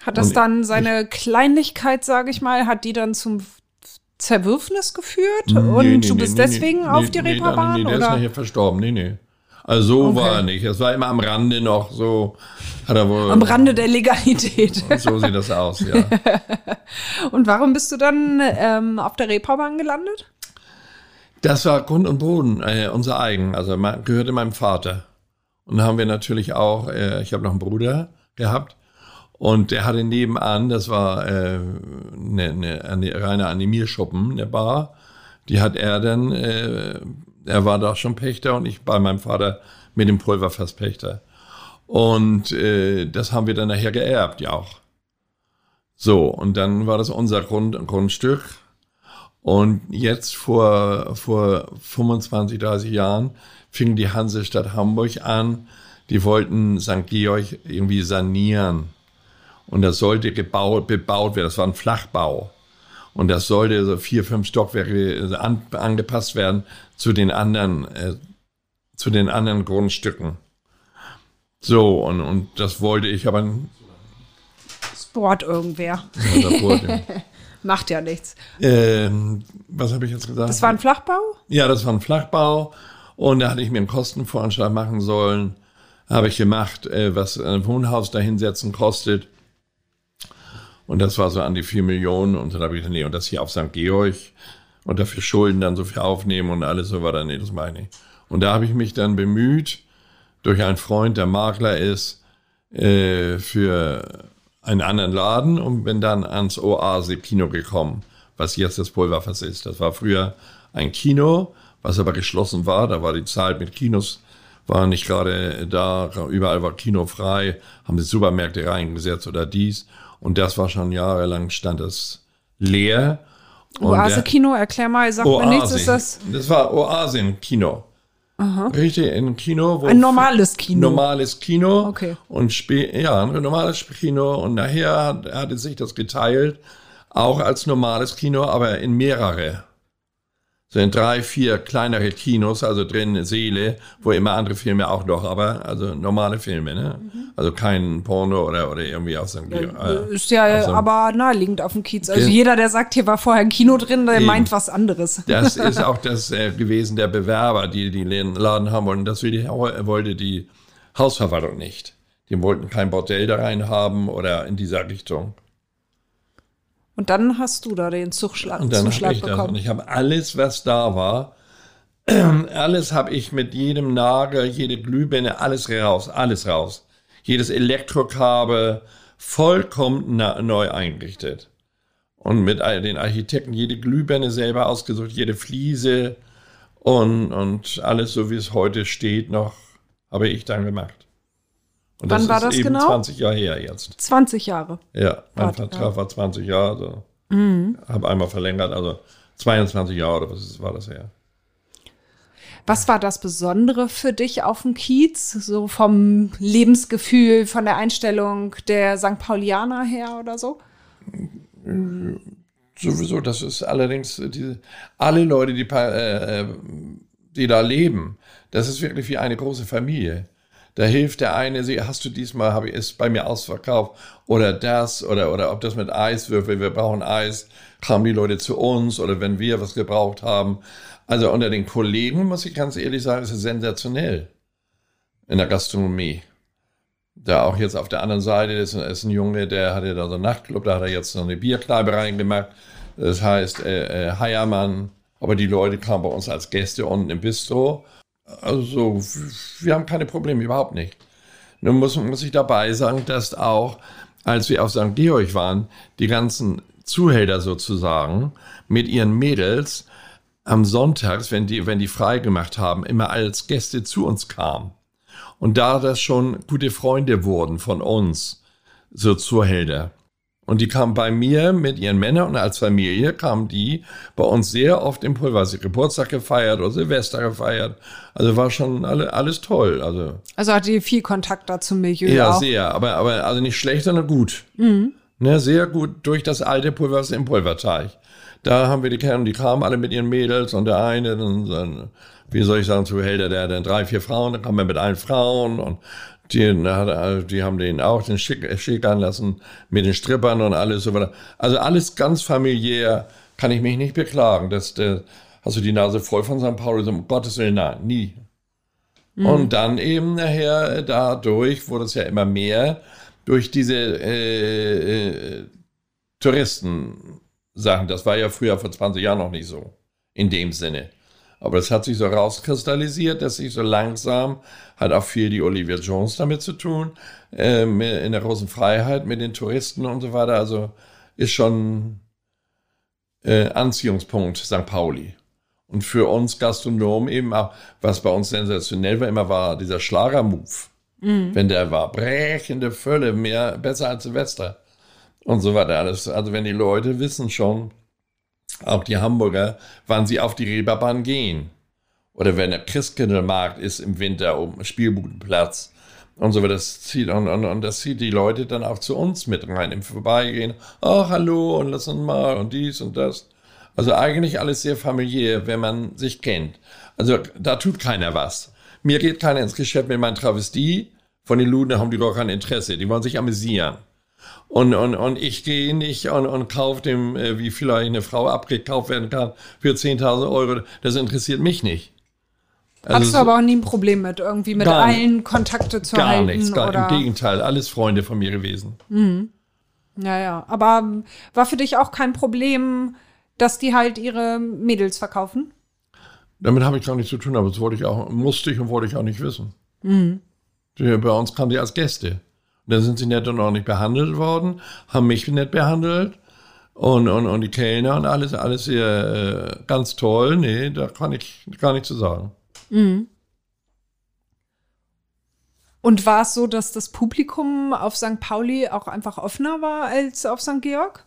Hat das und dann seine ich, Kleinlichkeit, sage ich mal, hat die dann zum Zerwürfnis geführt? Nee, und nee, du bist nee, deswegen auf die Reeperbahn? Nee, nee, der oder? ist nachher verstorben. Nee, nee. Also so okay. war er nicht. Es war immer am Rande noch so. Hat er wohl, am Rande der Legalität. so sieht das aus, ja. und warum bist du dann ähm, auf der Reeperbahn gelandet? Das war Grund und Boden, äh, unser eigen. Also gehörte meinem Vater. Und da haben wir natürlich auch, äh, ich habe noch einen Bruder gehabt. Und der hatte nebenan, das war äh, eine, eine, eine reine Animierschuppen, eine Bar. Die hat er dann äh, er war da schon Pächter und ich bei meinem Vater mit dem Pulverfass Pächter. Und äh, das haben wir dann nachher geerbt, ja auch. So, und dann war das unser Grund, Grundstück. Und jetzt vor, vor 25, 30 Jahren fing die Hansestadt Hamburg an, die wollten St. Georg irgendwie sanieren. Und das sollte gebaut, bebaut werden. Das war ein Flachbau. Und das sollte so vier, fünf Stockwerke an, angepasst werden zu den anderen, äh, zu den anderen Grundstücken. So, und, und das wollte ich aber. Sport irgendwer. Ja, Macht ja nichts. Ähm, was habe ich jetzt gesagt? Das war ein Flachbau? Ja, das war ein Flachbau. Und da hatte ich mir einen Kostenvoranschlag machen sollen. Habe ich gemacht, äh, was ein Wohnhaus dahinsetzen kostet. Und das war so an die vier Millionen. Und dann habe ich gesagt, nee, und das hier auf St. Georg und dafür Schulden dann so viel aufnehmen und alles so war dann, nee, das meine ich. Und da habe ich mich dann bemüht, durch einen Freund, der Makler ist, äh, für einen anderen Laden und bin dann ans Oase-Kino gekommen, was jetzt das Pulverfass ist. Das war früher ein Kino, was aber geschlossen war. Da war die Zeit mit Kinos war nicht gerade da, überall war Kino frei, haben die Supermärkte reingesetzt oder dies. Und das war schon jahrelang stand das leer. Oase-Kino, erklär mal, sag Oase. mir nichts, ist das? Das war Oasen-Kino. Aha. Richtig, ein Kino. Wo ein normales Kino. Normales Kino. Okay. Und ja, ein normales Kino. Und nachher hat, hatte sich das geteilt, auch als normales Kino, aber in mehrere sind drei, vier kleinere Kinos, also drin Seele, wo immer andere Filme auch noch, aber also normale Filme, ne? Mhm. Also kein Porno oder, oder irgendwie aus dem äh, Ist ja also, aber naheliegend auf dem Kiez. Also jeder, der sagt, hier war vorher ein Kino drin, der eben. meint was anderes. Das ist auch das äh, gewesen der Bewerber, die die Laden haben wollten. Das wollte die Hausverwaltung nicht. Die wollten kein Bordell da rein haben oder in dieser Richtung. Und dann hast du da den Zuschlag, und dann Zuschlag ich bekommen. Das. Und ich habe alles, was da war, alles habe ich mit jedem Nagel, jede Glühbirne, alles raus, alles raus. Jedes Elektrokabel vollkommen neu eingerichtet. Und mit den Architekten jede Glühbirne selber ausgesucht, jede Fliese und, und alles so, wie es heute steht, noch habe ich dann gemacht. Und Wann das war das eben genau? 20 Jahre her jetzt. 20 Jahre. Ja, mein Warte, Vertrag ja. war 20 Jahre. Also mhm. Habe einmal verlängert, also 22 Jahre oder was war das her? Was war das Besondere für dich auf dem Kiez? So vom Lebensgefühl, von der Einstellung der St. Paulianer her oder so? Sowieso, das ist allerdings diese, alle Leute, die, äh, die da leben, das ist wirklich wie eine große Familie. Da hilft der eine, hast du diesmal, habe ich es bei mir ausverkauft oder das oder, oder ob das mit Eiswürfel, wir brauchen Eis, kamen die Leute zu uns oder wenn wir was gebraucht haben. Also unter den Kollegen, muss ich ganz ehrlich sagen, ist es sensationell in der Gastronomie. Da auch jetzt auf der anderen Seite ist, ist ein Junge, der hatte da so einen Nachtclub, da hat er jetzt so eine Bierkneipe reingemacht. Das heißt äh, äh, Heiermann. Aber die Leute kamen bei uns als Gäste unten im Bistro. Also wir haben keine Probleme, überhaupt nicht. Nun muss, muss ich dabei sagen, dass auch, als wir auf St. Georg waren, die ganzen Zuhälter sozusagen mit ihren Mädels am Sonntags, wenn die, wenn die freigemacht haben, immer als Gäste zu uns kamen. Und da das schon gute Freunde wurden von uns, so Zuhälter. Und die kamen bei mir mit ihren Männern und als Familie kamen die bei uns sehr oft im Pulver. Geburtstag gefeiert oder Silvester gefeiert. Also war schon alle, alles toll. Also, also hatte ihr viel Kontakt da zum Milieu. Ja, auch. sehr. Aber, aber also nicht schlecht, sondern gut. Mhm. Ne, sehr gut durch das alte Pulver im Pulverteich. Da haben wir die Kernen, die kamen alle mit ihren Mädels und der eine, dann, dann wie soll ich sagen, Zuhälter, der hat dann drei, vier Frauen, dann kam er mit allen Frauen und die, die haben den auch den schick, schickern lassen mit den Strippern und alles so weiter. Also alles ganz familiär, kann ich mich nicht beklagen. Das, das, hast du die Nase voll von St. Pauli? Um Gottes Willen, nein, nie. Mhm. Und dann eben nachher dadurch wurde es ja immer mehr durch diese äh, äh, Touristensachen. Das war ja früher vor 20 Jahren noch nicht so. In dem Sinne. Aber es hat sich so rauskristallisiert, dass sich so langsam hat auch viel die Olivia Jones damit zu tun, äh, in der großen Freiheit mit den Touristen und so weiter. Also ist schon äh, Anziehungspunkt St. Pauli. Und für uns Gastronomen eben auch, was bei uns sensationell war, immer war dieser Schlager-Move. Mhm. Wenn der war, brechende Fülle, mehr, besser als Silvester. Und so weiter alles. Also wenn die Leute wissen schon, auch die Hamburger, wann sie auf die Reeperbahn gehen. Oder wenn der Christkindlmarkt ist im Winter um Spielbudenplatz und so. Das zieht, und, und, und das zieht die Leute dann auch zu uns mit rein, im Vorbeigehen. Oh, hallo und lass uns mal und dies und das. Also eigentlich alles sehr familiär, wenn man sich kennt. Also da tut keiner was. Mir geht keiner ins Geschäft mit meinem Travestie. Von den Luden haben die doch kein Interesse. Die wollen sich amüsieren. Und, und, und ich gehe nicht und, und kaufe dem, äh, wie vielleicht eine Frau abgekauft werden kann, für 10.000 Euro. Das interessiert mich nicht. Also Hattest du aber auch nie ein Problem mit, irgendwie mit allen Kontakte zu gar halten? Gar nichts, gar, oder? im Gegenteil, alles Freunde von mir gewesen. Mhm. Ja, ja. Aber ähm, war für dich auch kein Problem, dass die halt ihre Mädels verkaufen? Damit habe ich gar nichts zu tun, aber das wollte ich auch, musste ich und wollte ich auch nicht wissen. Mhm. Bei uns kamen die als Gäste. Da sind sie nett und ordentlich behandelt worden, haben mich nett behandelt und, und, und die Kellner und alles, alles hier äh, ganz toll. Nee, da kann ich gar nichts zu sagen. Mhm. Und war es so, dass das Publikum auf St. Pauli auch einfach offener war als auf St. Georg?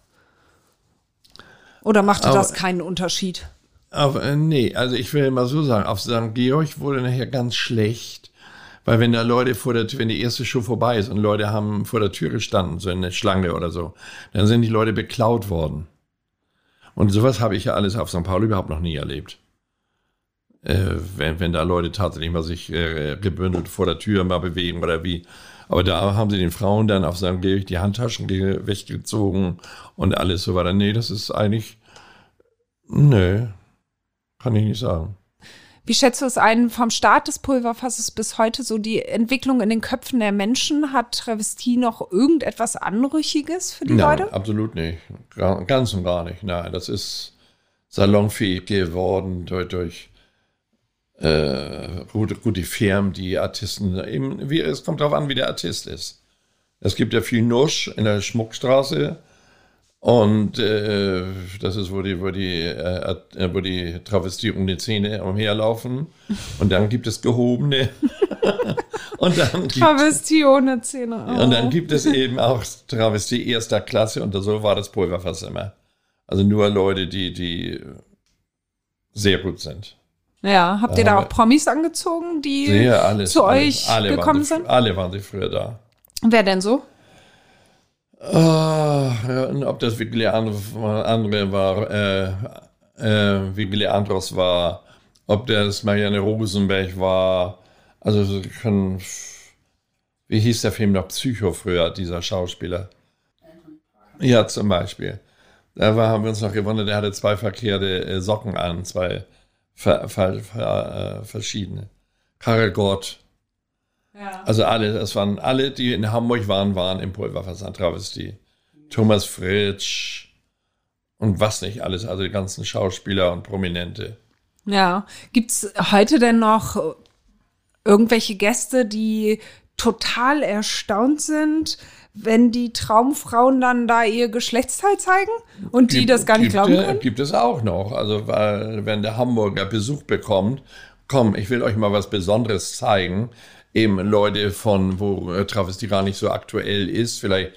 Oder machte aber, das keinen Unterschied? Aber, äh, nee, also ich will mal so sagen, auf St. Georg wurde nachher ganz schlecht weil wenn da Leute vor der wenn die erste Show vorbei ist und Leute haben vor der Tür gestanden, so eine Schlange oder so, dann sind die Leute beklaut worden. Und sowas habe ich ja alles auf St. Pauli überhaupt noch nie erlebt. Äh, wenn, wenn da Leute tatsächlich mal sich äh, gebündelt vor der Tür mal bewegen oder wie. Aber da haben sie den Frauen dann auf St. Georg die Handtaschen weggezogen und alles so weiter. Nee, das ist eigentlich, nee, kann ich nicht sagen. Wie schätzt du es ein, vom Start des Pulverfasses bis heute so die Entwicklung in den Köpfen der Menschen? Hat Travestie noch irgendetwas Anrüchiges für die Nein, Leute? absolut nicht. Ganz und gar nicht. Nein, das ist salonfähig geworden durch, durch äh, gute, gute Firmen, die Artisten, eben, wie, es kommt darauf an, wie der Artist ist. Es gibt ja viel Nusch in der Schmuckstraße und äh, das ist, wo die, wo die, äh, wo die Travestie die Zähne umherlaufen. Und dann gibt es gehobene. und dann Travestie ohne Zähne. Oh. Und dann gibt es eben auch Travestie erster Klasse. Und so war das Pulverfass immer. Also nur Leute, die, die sehr gut sind. Ja, habt ihr da auch Promis angezogen, die Sehr, alles, zu alles, euch alle gekommen sie, sind? Alle waren sie früher da. Wer denn so? Ah, ob das Vigili andere war, äh, äh, Vigili Andros war, ob das Marianne Rosenberg war, also so können, wie hieß der Film noch Psycho früher, dieser Schauspieler? Ja, zum Beispiel. Da war, haben wir uns noch gewundert, der hatte zwei verkehrte äh, Socken an, zwei ver, ver, ver, äh, verschiedene. Karel Gott. Ja. Also alle, das waren alle, die in Hamburg waren, waren im Pulverversand Travestie. Thomas Fritsch und was nicht alles, also die ganzen Schauspieler und Prominente. Ja. Gibt's heute denn noch irgendwelche Gäste, die total erstaunt sind, wenn die Traumfrauen dann da ihr Geschlechtsteil zeigen und die Gibt- das gar nicht gibt, glauben können? Gibt es auch noch. Also, weil, wenn der Hamburger Besuch bekommt, komm, ich will euch mal was Besonderes zeigen. Eben Leute von, wo äh, Travestie gar nicht so aktuell ist, vielleicht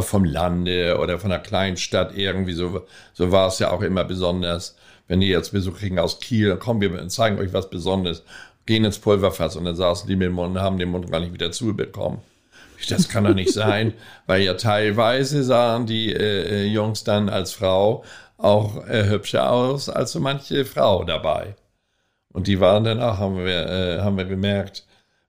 vom Lande oder von einer kleinen Stadt irgendwie, so, so war es ja auch immer besonders. Wenn die jetzt Besuch kriegen aus Kiel, dann kommen wir zeigen euch was Besonderes. Gehen ins Pulverfass und dann saßen die mit dem Mund und haben den Mund gar nicht wieder zubekommen. Das kann doch nicht sein, weil ja teilweise sahen die äh, äh, Jungs dann als Frau auch äh, hübscher aus als so manche Frau dabei. Und die waren dann auch, haben wir, äh, haben wir gemerkt,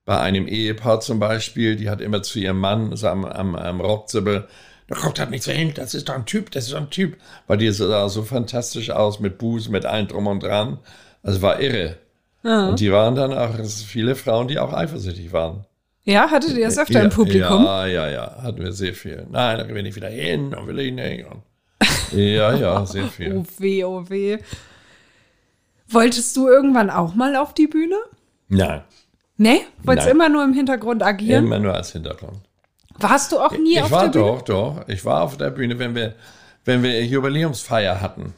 bei einem Ehepaar zum Beispiel, die hat immer zu ihrem Mann so am, am, am Rockzippel, da guckt halt nicht so hin, das ist doch ein Typ, das ist doch ein Typ. Weil die sah so fantastisch aus mit Busen, mit allem drum und dran. Also war irre. Und die waren dann auch, viele Frauen, die auch eifersüchtig waren. Ja, hattet ihr das öfter ja, im Publikum? Ja, ja, ja, hatten wir sehr viel. Nein, da bin ich wieder hin und will ich nicht. Ja, ja, sehr viel. Oh weh, oh weh. Wolltest du irgendwann auch mal auf die Bühne? Nein, Nee? Wolltest immer nur im Hintergrund agieren? immer nur als Hintergrund. Warst du auch nie Ich auf war der Bühne? doch, doch. Ich war auf der Bühne, wenn wir, wenn wir Jubiläumsfeier hatten.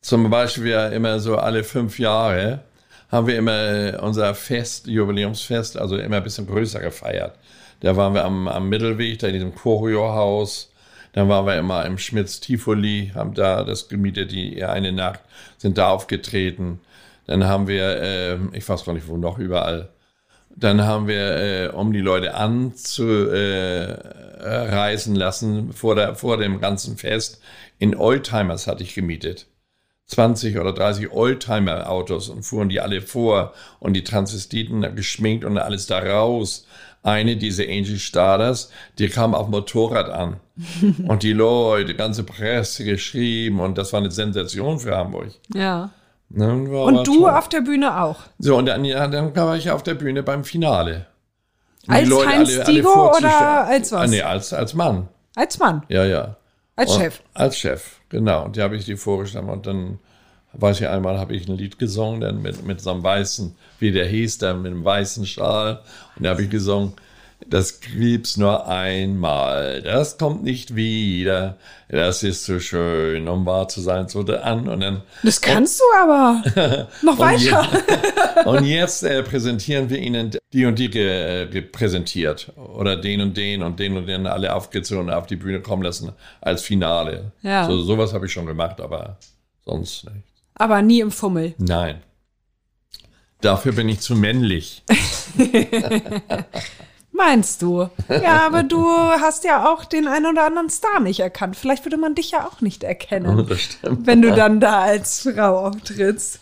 Zum Beispiel immer so alle fünf Jahre haben wir immer äh, unser Fest, Jubiläumsfest, also immer ein bisschen größer gefeiert. Da waren wir am, am Mittelweg, da in diesem Choreo-Haus. Dann waren wir immer im Schmitz Tivoli, haben da das gemietet, die eine Nacht, sind da aufgetreten. Dann haben wir, äh, ich weiß gar nicht, wo noch überall. Dann haben wir, äh, um die Leute anzureisen äh, lassen, vor, der, vor dem ganzen Fest, in Oldtimers hatte ich gemietet. 20 oder 30 Oldtimer-Autos und fuhren die alle vor und die Transvestiten geschminkt und alles da raus. Eine, diese Angie Stardust, die kam auf Motorrad an. und die Leute, die ganze Presse geschrieben und das war eine Sensation für Hamburg. Ja. Ne, Und du toll. auf der Bühne auch? So, und dann, ja, dann war ich auf der Bühne beim Finale. Und Als Leute Heinz alle- alle Diego vorzustellen. oder als was? Ah, nee, als, als Mann. Als Mann, Ja, ja. als Und- Chef. Als Chef, genau. Und die habe ich die vorgestellt. Und dann, weiß ich, einmal habe ich ein Lied gesungen, dann mit, mit so einem weißen, wie der hieß, dann mit einem weißen Schal. Und da habe ich gesungen, das gibt's nur einmal, das kommt nicht wieder. Das ist so schön, um wahr zu sein, so an. Und dann Das kannst du aber. Noch Und weiter. Und jetzt äh, präsentieren wir Ihnen die und die äh, präsentiert. Oder den und den und den und den alle aufgezogen auf die Bühne kommen lassen als Finale. Ja. So, sowas habe ich schon gemacht, aber sonst nicht. Aber nie im Fummel. Nein. Dafür bin ich zu männlich. Meinst du? Ja, aber du hast ja auch den einen oder anderen Star nicht erkannt. Vielleicht würde man dich ja auch nicht erkennen, stimmt. wenn du dann da als Frau auftrittst.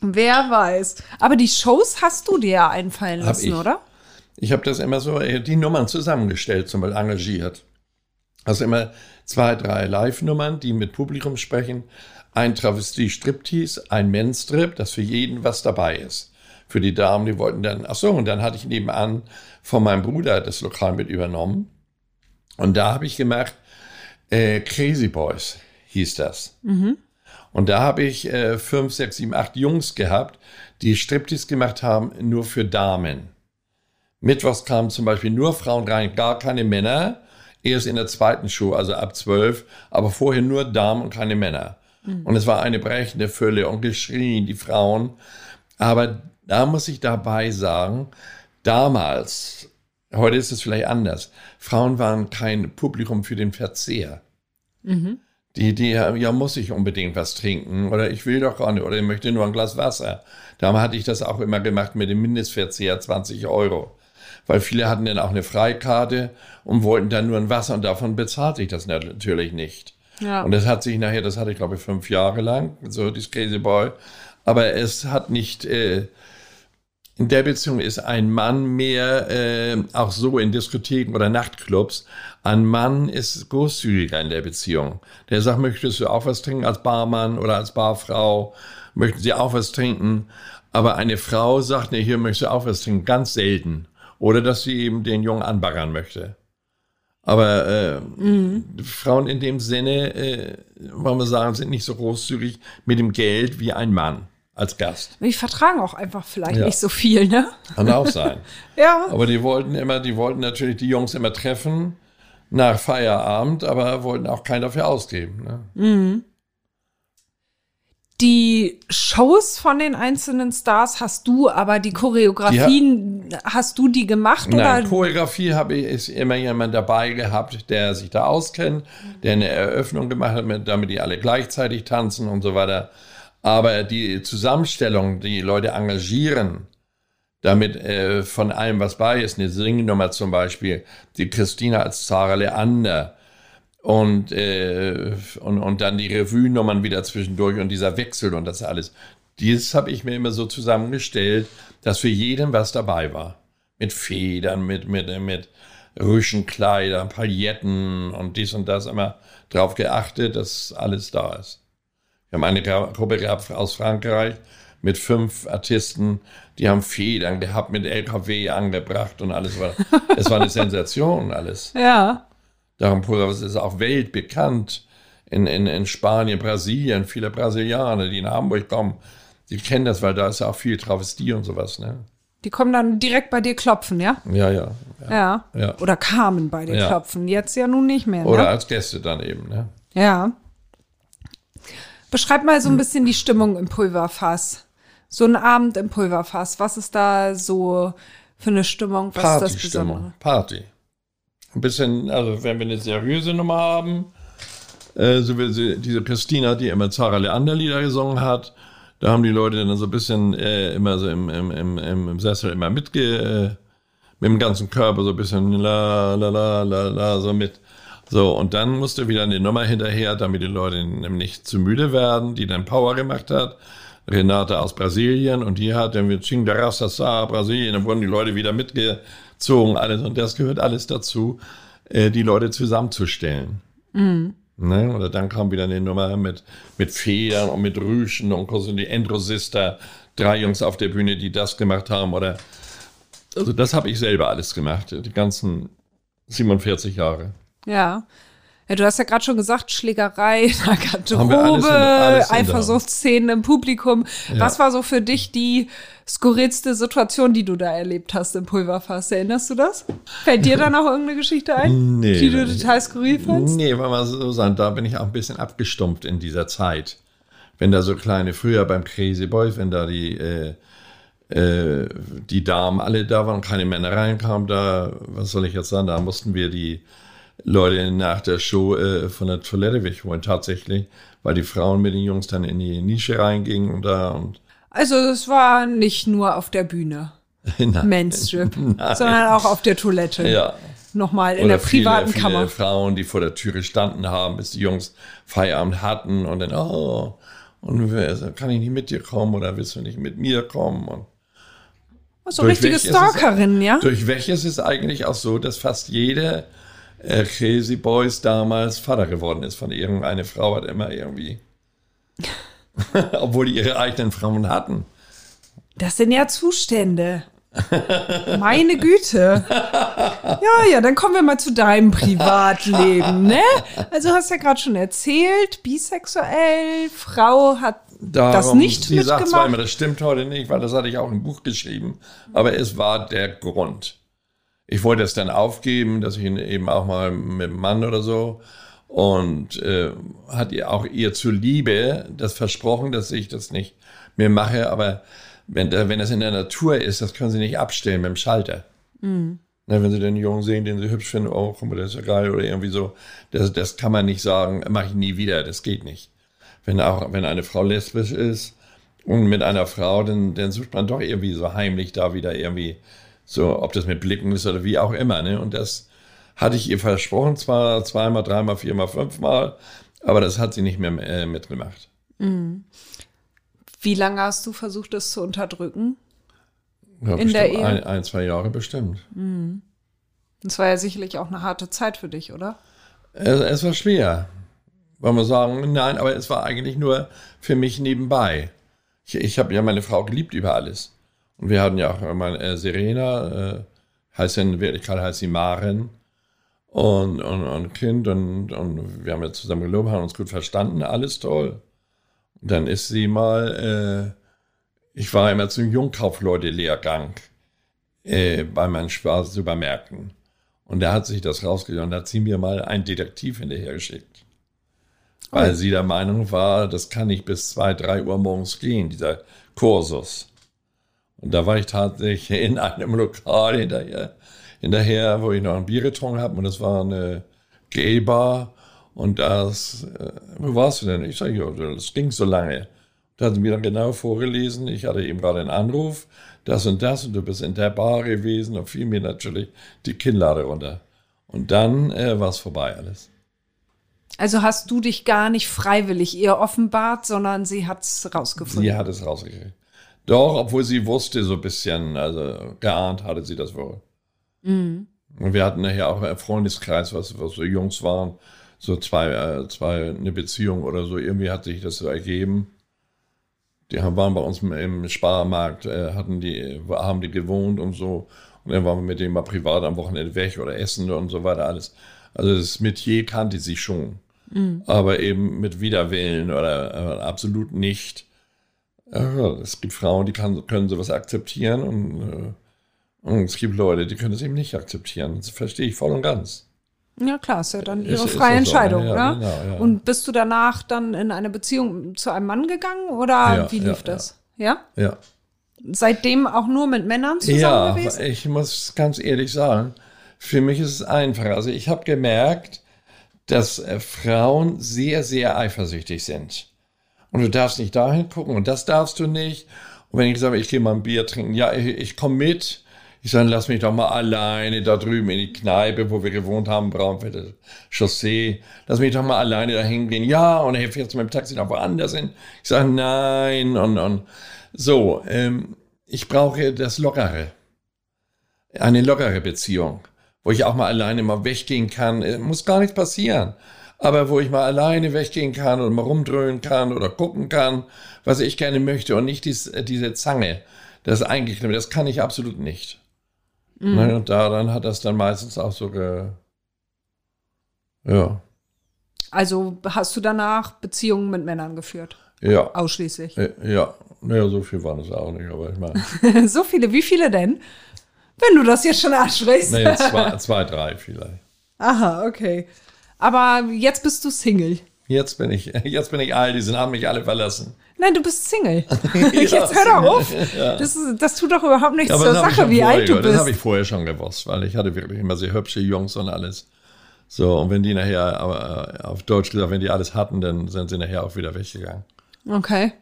Wer weiß. Aber die Shows hast du dir ja einfallen Hab lassen, ich. oder? Ich habe das immer so, äh, die Nummern zusammengestellt, zum Beispiel engagiert. Also immer zwei, drei Live-Nummern, die mit Publikum sprechen. Ein Travestie-Striptease, ein Menstrip, dass für jeden was dabei ist. Für die Damen, die wollten dann, ach so, und dann hatte ich nebenan von meinem Bruder das Lokal mit übernommen. Und da habe ich gemacht, äh, Crazy Boys hieß das. Und da habe ich äh, fünf, sechs, sieben, acht Jungs gehabt, die Striptease gemacht haben, nur für Damen. Mittwochs kamen zum Beispiel nur Frauen rein, gar keine Männer. Erst in der zweiten Show, also ab zwölf, aber vorher nur Damen und keine Männer. Und es war eine brechende Fülle und geschrien, die Frauen. Aber da muss ich dabei sagen, damals, heute ist es vielleicht anders, Frauen waren kein Publikum für den Verzehr. die, die, ja, muss ich unbedingt was trinken oder ich will doch gar nicht oder ich möchte nur ein Glas Wasser. Darum hatte ich das auch immer gemacht mit dem Mindestverzehr 20 Euro. Weil viele hatten dann auch eine Freikarte und wollten dann nur ein Wasser und davon bezahlte ich das natürlich nicht. Ja. Und das hat sich nachher, das hatte ich glaube ich fünf Jahre lang, so dieses Crazy Boy. Aber es hat nicht, äh, in der Beziehung ist ein Mann mehr, äh, auch so in Diskotheken oder Nachtclubs, ein Mann ist großzügiger in der Beziehung. Der sagt, möchtest du auch was trinken als Barmann oder als Barfrau? Möchten sie auch was trinken? Aber eine Frau sagt, nee, hier möchtest du auch was trinken, ganz selten. Oder dass sie eben den Jungen anbaggern möchte. Aber äh, mhm. Frauen in dem Sinne, äh, wollen wir sagen, sind nicht so großzügig mit dem Geld wie ein Mann als Gast. Die vertragen auch einfach vielleicht ja. nicht so viel, ne? Kann auch sein. ja. Aber die wollten immer, die wollten natürlich die Jungs immer treffen nach Feierabend, aber wollten auch keinen dafür ausgeben. Ne? Mhm. Die Shows von den einzelnen Stars hast du, aber die Choreografien, ja. hast du die gemacht? Nein, oder? Choreografie habe ich ist immer jemand dabei gehabt, der sich da auskennt, der eine Eröffnung gemacht hat, damit die alle gleichzeitig tanzen und so weiter. Aber die Zusammenstellung, die Leute engagieren, damit äh, von allem was bei ist, eine Singnummer zum Beispiel, die Christina als Zara Leander, und, äh, und, und dann die Revue-Nummern wieder zwischendurch und dieser Wechsel und das alles. Dieses habe ich mir immer so zusammengestellt, dass für jeden was dabei war. Mit Federn, mit, mit, mit Rüschenkleidern, Pailletten und dies und das immer darauf geachtet, dass alles da ist. Wir haben eine Gruppe gehabt aus Frankreich mit fünf Artisten, die haben Federn gehabt, mit LKW angebracht und alles war. Es war eine Sensation, alles. Ja. Darum Pulverwasser ist auch weltbekannt in, in, in Spanien, Brasilien. Viele Brasilianer, die nach Hamburg kommen, die kennen das, weil da ist ja auch viel Travestie und sowas. Ne? Die kommen dann direkt bei dir klopfen, ja? Ja, ja. Ja. ja. ja. Oder kamen bei dir ja. klopfen. Jetzt ja nun nicht mehr. Ne? Oder als Gäste dann eben, ne? Ja. Beschreib mal so ein bisschen die Stimmung im Pulverfass. So ein Abend im Pulverfass. Was ist da so für eine Stimmung? Was Party ist das Besondere? Party ein bisschen, also wenn wir eine seriöse Nummer haben, äh, so wie diese Christina, die immer Zara Leander Lieder gesungen hat, da haben die Leute dann so ein bisschen äh, immer so im, im, im, im Sessel immer mitge, äh, mit dem ganzen Körper so ein bisschen la la la la la so mit. So, und dann musste wieder eine Nummer hinterher, damit die Leute nicht zu müde werden, die dann Power gemacht hat. Renate aus Brasilien und die hat dann wir Ching da Rastassar, Brasilien, dann wurden die Leute wieder mitge Zogen, alles. Und das gehört alles dazu, äh, die Leute zusammenzustellen. Mhm. Ne? Oder dann kam wieder eine Nummer mit, mit Federn und mit Rüschen und die Endrosister, drei Jungs auf der Bühne, die das gemacht haben. Oder also das habe ich selber alles gemacht, die ganzen 47 Jahre. Ja. Ja, du hast ja gerade schon gesagt, Schlägerei in der Garderobe, Eifersuchtsszenen im Publikum. Ja. Was war so für dich die skurrilste Situation, die du da erlebt hast im Pulverfass? Erinnerst du das? Fällt dir da noch irgendeine Geschichte ein, nee, die du total skurril fandst? Nee, weil man so sagen, da bin ich auch ein bisschen abgestumpft in dieser Zeit. Wenn da so kleine, früher beim Crazy Boys, wenn da die, äh, äh, die Damen alle da waren, keine Männer reinkamen, da, was soll ich jetzt sagen, da mussten wir die Leute nach der Show äh, von der Toilette wegholen, tatsächlich, weil die Frauen mit den Jungs dann in die Nische reingingen und da und. Also es war nicht nur auf der Bühne. Mainstrip, sondern auch auf der Toilette. Ja. Nochmal in Oder der privaten viele, Kammer. Viele Frauen, die vor der Tür gestanden haben, bis die Jungs Feierabend hatten und dann, oh, und kann ich nicht mit dir kommen oder willst du nicht mit mir kommen? Und so richtige Stalkerin, ja? Durch welches ist eigentlich auch so, dass fast jede äh, Crazy Boys damals Vater geworden ist von irgendeiner Frau, hat immer irgendwie. Obwohl die ihre eigenen Frauen hatten. Das sind ja Zustände. Meine Güte. Ja, ja, dann kommen wir mal zu deinem Privatleben, ne? Also hast ja gerade schon erzählt, bisexuell, Frau hat Darum, das nicht sie mitgemacht. sagt zwar immer, das stimmt heute nicht, weil das hatte ich auch im Buch geschrieben, aber es war der Grund ich wollte es dann aufgeben, dass ich ihn eben auch mal mit dem Mann oder so und äh, hat ihr auch ihr zuliebe das versprochen, dass ich das nicht mehr mache, aber wenn, wenn das in der Natur ist, das können sie nicht abstellen mit dem Schalter. Mhm. Na, wenn sie den Jungen sehen, den sie hübsch finden, oh, guck mal, der ist ja geil oder irgendwie so, das, das kann man nicht sagen, mache ich nie wieder, das geht nicht. Wenn auch, wenn eine Frau lesbisch ist und mit einer Frau, dann, dann sucht man doch irgendwie so heimlich da wieder irgendwie so, ob das mit Blicken ist oder wie auch immer, ne? Und das hatte ich ihr versprochen, zwar zweimal, dreimal, viermal, fünfmal, aber das hat sie nicht mehr äh, mitgemacht. Wie lange hast du versucht, das zu unterdrücken? Ja, In der Ehe? Ein, ein, zwei Jahre bestimmt. Das war ja sicherlich auch eine harte Zeit für dich, oder? Es, es war schwer. Wollen wir sagen, nein, aber es war eigentlich nur für mich nebenbei. Ich, ich habe ja meine Frau geliebt über alles. Und wir hatten ja auch meine äh, Serena, äh, heißt ja in Wirklichkeit heißt sie Maren. Und, und, und Kind und, und wir haben ja zusammen gelobt, haben uns gut verstanden, alles toll. Und dann ist sie mal, äh, ich war immer zum Jungkaufleute-Lehrgang äh, bei meinen Spaß-Supermärkten. Und da hat sich das rausgegangen, da hat sie mir mal einen Detektiv hinterhergeschickt. Weil sie der Meinung war, das kann nicht bis zwei, drei Uhr morgens gehen, dieser Kursus. Und da war ich tatsächlich in einem Lokal hinterher, hinterher wo ich noch ein Bier getrunken habe. Und das war eine Gay-Bar. Und das, äh, wo warst du denn? Ich sage, ja, das ging so lange. Da hat sie mir dann genau vorgelesen, ich hatte eben gerade einen Anruf, das und das, und du bist in der Bar gewesen und fiel mir natürlich die Kinnlade runter. Und dann äh, war es vorbei alles. Also hast du dich gar nicht freiwillig ihr offenbart, sondern sie hat's rausgefunden. Sie hat es rausgekriegt. Doch, obwohl sie wusste so ein bisschen, also geahnt hatte sie das wohl. Und wir hatten nachher auch einen Freundeskreis, was, was so Jungs waren, so zwei, äh, zwei, eine Beziehung oder so. Irgendwie hat sich das so ergeben. Die haben, waren bei uns im, im Sparmarkt, äh, hatten die, haben die gewohnt und so. Und dann waren wir mit denen mal privat am Wochenende weg oder essen und so weiter alles. Also das Metier kannte sie schon. Aber eben mit Widerwillen oder äh, absolut nicht. Es gibt Frauen, die kann, können sowas akzeptieren und, äh, und es gibt Leute, die können es eben nicht akzeptieren. Das verstehe ich voll und ganz. Ja, klar, ist ja dann Ist- ihre ist freie das so, Entscheidung, ja, oder? genau, ja. Und bist du danach dann in eine Beziehung zu einem Mann gegangen oder Ja, wie lief das? Ja. Ja. Seitdem auch nur mit Männern zusammen Ja, gewesen? ich muss ganz ehrlich sagen, für mich ist es einfach. Also ich habe gemerkt, dass äh, Frauen sehr, sehr eifersüchtig sind. Und du darfst nicht dahin gucken und das darfst du nicht. Und wenn ich sage, ich gehe mal ein Bier trinken, ja, ich, ich komme mit. Ich sage, lass mich doch mal alleine da drüben in die Kneipe, wo wir gewohnt haben, Braunfelder Chaussee. Lass mich doch mal alleine da hingehen. Ja, und er fährt mit dem Taxi noch woanders hin. Ich sage, nein, und, und. So, ähm, ich brauche das Lockere. Eine lockere Beziehung, wo ich auch mal alleine mal weggehen kann. Äh, Muss gar nichts passieren. Aber wo ich mal alleine weggehen kann oder mal rumdröhnen kann oder gucken kann, was ich gerne möchte und nicht dies, äh, diese Zange. Das eigentlich, das kann ich absolut nicht. Ne, und daran hat das dann meistens auch so ge, ja, Also hast du danach Beziehungen mit Männern geführt? ja, Ausschließlich. äh, ja. Naja, so viel waren es auch nicht, aber ich meine, so viele, wie viele denn? Wenn du das jetzt schon ansprichst. naja, zwei, zwei, drei vielleicht. Aha, okay. Aber jetzt bist du Single. Jetzt bin ich, jetzt bin ich alt, die sind, haben mich alle verlassen. Nein, du bist Single. jetzt hör doch auf. Das, ist, das tut doch überhaupt nichts zur hab ich Sache, wie alt du gehört. Das habe ich bist. vorher schon gewusst, weil ich hatte wirklich immer sehr hübsche Jungs und alles. So, und wenn die nachher, aber äh, auf Deutsch gesagt, wenn die alles hatten, dann sind sie nachher auch wieder weggegangen. Okay.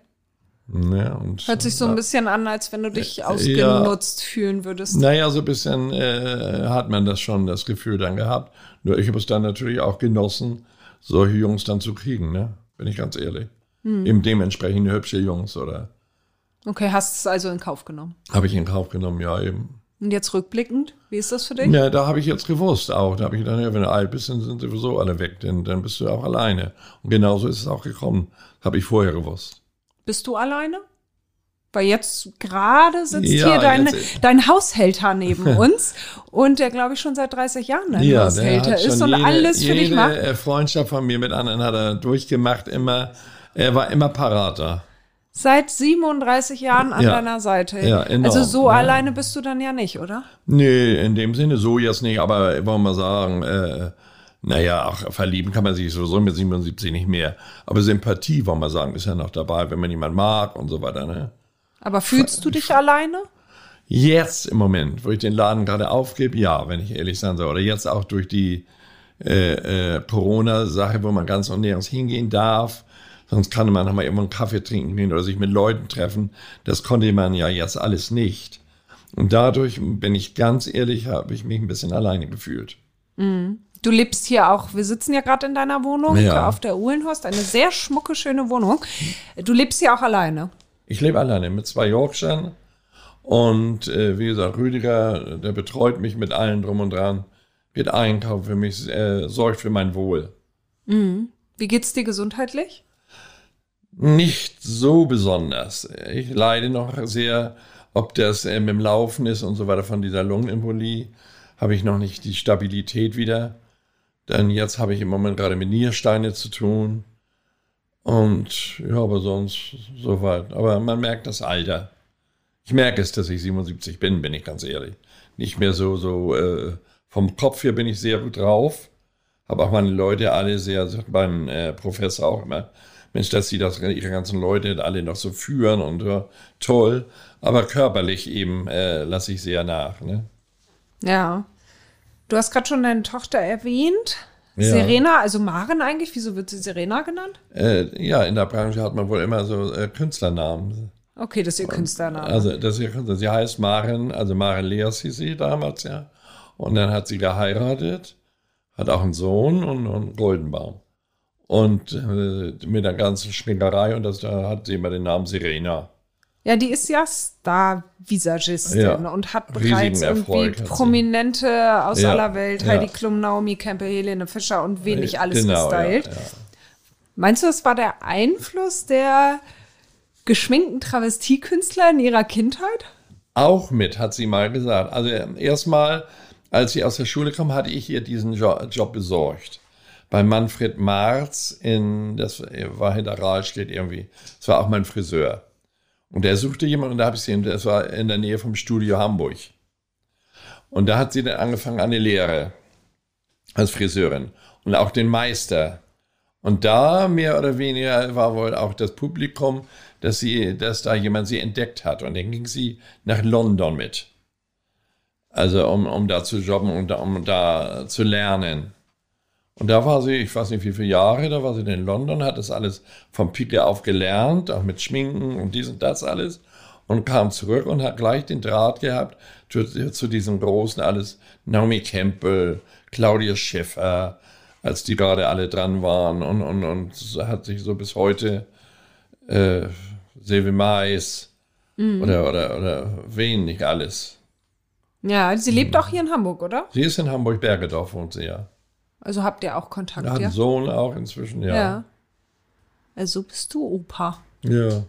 Ja, und, Hört sich so ein bisschen an, als wenn du dich ausgenutzt fühlen würdest. Naja, so ein bisschen äh, hat man das schon, das Gefühl dann gehabt. Nur ich habe es dann natürlich auch genossen, solche Jungs dann zu kriegen, ne? Bin ich ganz ehrlich. Hm. Eben dementsprechend hübsche Jungs oder Okay, hast es also in Kauf genommen. habe ich in Kauf genommen, ja eben. Und jetzt rückblickend, wie ist das für dich? Ja, da habe ich jetzt gewusst auch. Da habe ich gedacht, ja, wenn du alt bist, dann sind sowieso alle weg, denn dann bist du auch alleine. Und genauso ist es auch gekommen. Habe ich vorher gewusst. Bist du alleine? Weil jetzt gerade sitzt Ja, hier dein, dein Haushälter neben uns und der, glaube ich, schon seit 30 Jahren dein der Haushälter ist und jede, alles für dich jede macht. äh, Freundschaft von mir mit anderen hat er durchgemacht, immer. Er war immer parater. Seit 37 Jahren an Ja. deiner Seite. Ja, enorm. Also so Ja. alleine bist du dann ja nicht, oder? Nee, in dem Sinne so jetzt nicht, aber wollen wir mal sagen, äh, naja, auch verlieben kann man sich sowieso mit 77 nicht mehr. Aber Sympathie, wollen wir sagen, ist ja noch dabei, wenn man jemanden mag und so weiter. Ne? Aber fühlst du dich alleine? Jetzt im Moment, wo ich den Laden gerade aufgebe, ja, wenn ich ehrlich sein soll. Oder jetzt auch durch die äh, äh, Corona-Sache, wo man ganz und nirgends hingehen darf. Sonst kann man noch mal irgendwo einen Kaffee trinken gehen oder sich mit Leuten treffen. Das konnte man ja jetzt alles nicht. Und dadurch, bin ich ganz ehrlich, habe ich mich ein bisschen alleine gefühlt. Mhm. Du lebst hier auch, wir sitzen ja gerade in deiner Wohnung Ja. auf der Uhlenhorst, eine sehr schmucke, schöne Wohnung. Du lebst hier auch alleine. Ich lebe alleine mit zwei Yorkshire und äh, wie gesagt, Rüdiger, der betreut mich mit allen drum und dran, wird einkaufen für mich, äh, sorgt für mein Wohl. Wie geht's dir gesundheitlich? Nicht so besonders. Ich leide noch sehr, ob das äh, mit dem Laufen ist und so weiter von dieser Lungenembolie, habe ich noch nicht die Stabilität wieder. Denn jetzt habe ich im Moment gerade mit Niersteine zu tun. Und ja, aber sonst soweit. Aber man merkt das Alter. Ich merke es, dass ich 77 bin, bin ich ganz ehrlich. Nicht mehr so, so, äh, vom Kopf her bin ich sehr gut drauf. Habe auch meine Leute alle sehr, sagt mein äh, Professor auch immer, Mensch, dass sie das, ihre ganzen Leute alle noch so führen und ja, toll. Aber körperlich eben äh, lasse ich sehr nach. Ne? Ja. Du hast gerade schon deine Tochter erwähnt. Ja. Serena, also Maren eigentlich, wieso wird sie Serena genannt? Äh, ja, in der Branche hat man wohl immer so äh, Künstlernamen. Okay, das ist ihr Künstlername. Also das ist ihr Künstler. Sie heißt Maren, also Maren Leas hieß sie damals, ja. Und dann hat sie geheiratet, hat auch einen Sohn und, und einen Goldenbaum. Und äh, mit der ganzen Schminkerei und das, da hat sie immer den Namen Sirena. Ja, die ist ja Star-Visagistin Ja. und hat bereits irgendwie. Prominente aus Ja, aller Welt, ja. Heidi Klum, Naomi Campbell, Helene Fischer und wen nicht alles Genau, gestylt. Meinst du, das war der Einfluss der geschminkten Travestiekünstler in ihrer Kindheit? Auch mit, hat sie mal gesagt. Also erstmal, als sie aus der Schule kam, hatte ich ihr diesen jo Job besorgt. Bei Manfred Marz in, das war hinter Rahlstedt irgendwie. Das war auch mein Friseur. Und der suchte jemanden und da habe ich sie, das war in der Nähe vom Studio Hamburg. Und da hat sie dann angefangen eine Lehre als Friseurin und auch den Meister. Und da mehr oder weniger war wohl auch das Publikum, dass sie, dass da jemand sie entdeckt hat. Und dann ging sie nach London mit. Also um, um da zu jobben und um da zu lernen. Und da war sie, ich weiß nicht wie viele Jahre, da war sie in London, hat das alles vom Pike auf gelernt, auch mit Schminken und dies und das alles. Und kam zurück und hat gleich den Draht gehabt zu, zu diesem großen alles, Naomi Campbell, Claudia Schiffer, als die gerade alle dran waren und, und, und hat sich so bis heute äh, Silvi Mais oder, oder, oder wen nicht alles. Ja, sie lebt auch hier in Hamburg, oder? Sie ist in Hamburg-Bergedorf, wohnt sie ja. Also habt ihr auch Kontakt, ja? einen Sohn auch inzwischen, ja. Ja. Also bist du Opa. Ja,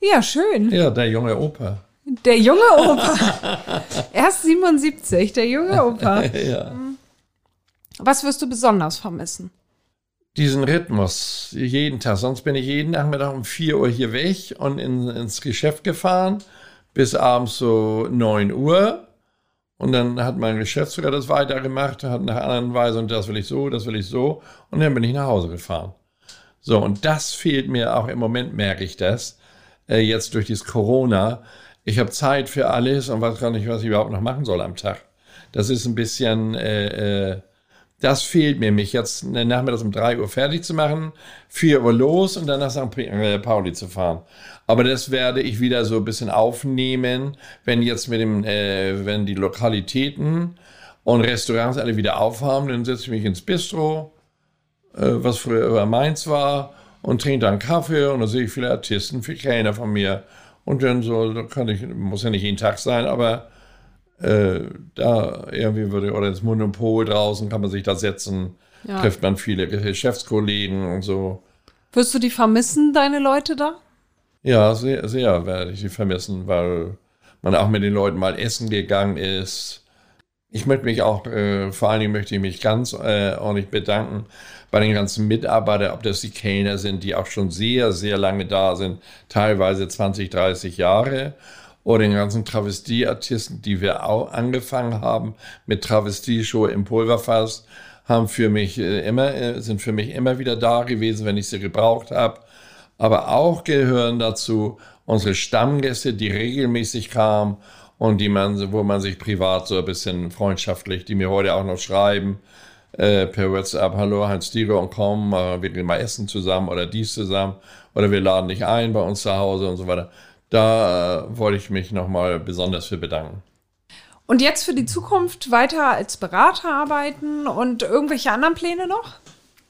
Ja, schön. ja der junge Opa. Der junge Opa. Erst 77, der junge Opa. Ja. Was wirst du besonders vermissen? Diesen Rhythmus, jeden Tag. Sonst bin ich jeden Nachmittag um 4 Uhr hier weg und in, ins Geschäft gefahren bis abends so 9 Uhr. Und dann hat mein Geschäftsführer das weitergemacht, hat nach anderen Weise und das will ich so, das will ich so. Und dann bin ich nach Hause gefahren. So, und das fehlt mir auch im Moment, merke ich das, äh, jetzt durch dieses Corona. Ich habe Zeit für alles und weiß gar nicht, was ich überhaupt noch machen soll am Tag. Das ist ein bisschen, äh, äh, das fehlt mir, mich jetzt nachmittags um 3 Uhr fertig zu machen, 4 Uhr los und dann nach St. Äh, Pauli zu fahren. Aber das werde ich wieder so ein bisschen aufnehmen, wenn jetzt mit dem, äh, wenn die Lokalitäten und Restaurants alle wieder aufhaben, dann setze ich mich ins Bistro, äh, was früher über Mainz war, und trinke dann Kaffee und dann sehe ich viele Artisten, viele Kellner von mir. Und dann so, kann ich, muss ja nicht jeden Tag sein, aber äh, da irgendwie würde, oder ins Monopol draußen kann man sich da setzen, Ja. trifft man viele Geschäftskollegen und so. Wirst du die vermissen, deine Leute da? Ja, sehr, sehr werde ich sie vermissen, weil man auch mit den Leuten mal essen gegangen ist. Ich möchte mich auch, äh, vor allen Dingen möchte ich mich ganz äh, ordentlich bedanken bei den ganzen Mitarbeitern, ob das die Kellner sind, die auch schon sehr, sehr lange da sind, teilweise 20, 30 Jahre, oder den ganzen Travestieartisten, die wir auch angefangen haben mit Travestieshow im Pulverfass, haben für mich äh, immer, äh, sind für mich immer wieder da gewesen, wenn ich sie gebraucht habe. Aber auch gehören dazu unsere Stammgäste, die regelmäßig kamen und die man, wo man sich privat so ein bisschen freundschaftlich, die mir heute auch noch schreiben, äh, per WhatsApp, hallo Heinz Dieger und komm, äh, wir gehen mal essen zusammen oder dies zusammen oder wir laden dich ein bei uns zu Hause und so weiter. Da äh, wollte ich mich nochmal besonders für bedanken. Und jetzt für die Zukunft weiter als Berater arbeiten und irgendwelche anderen Pläne noch?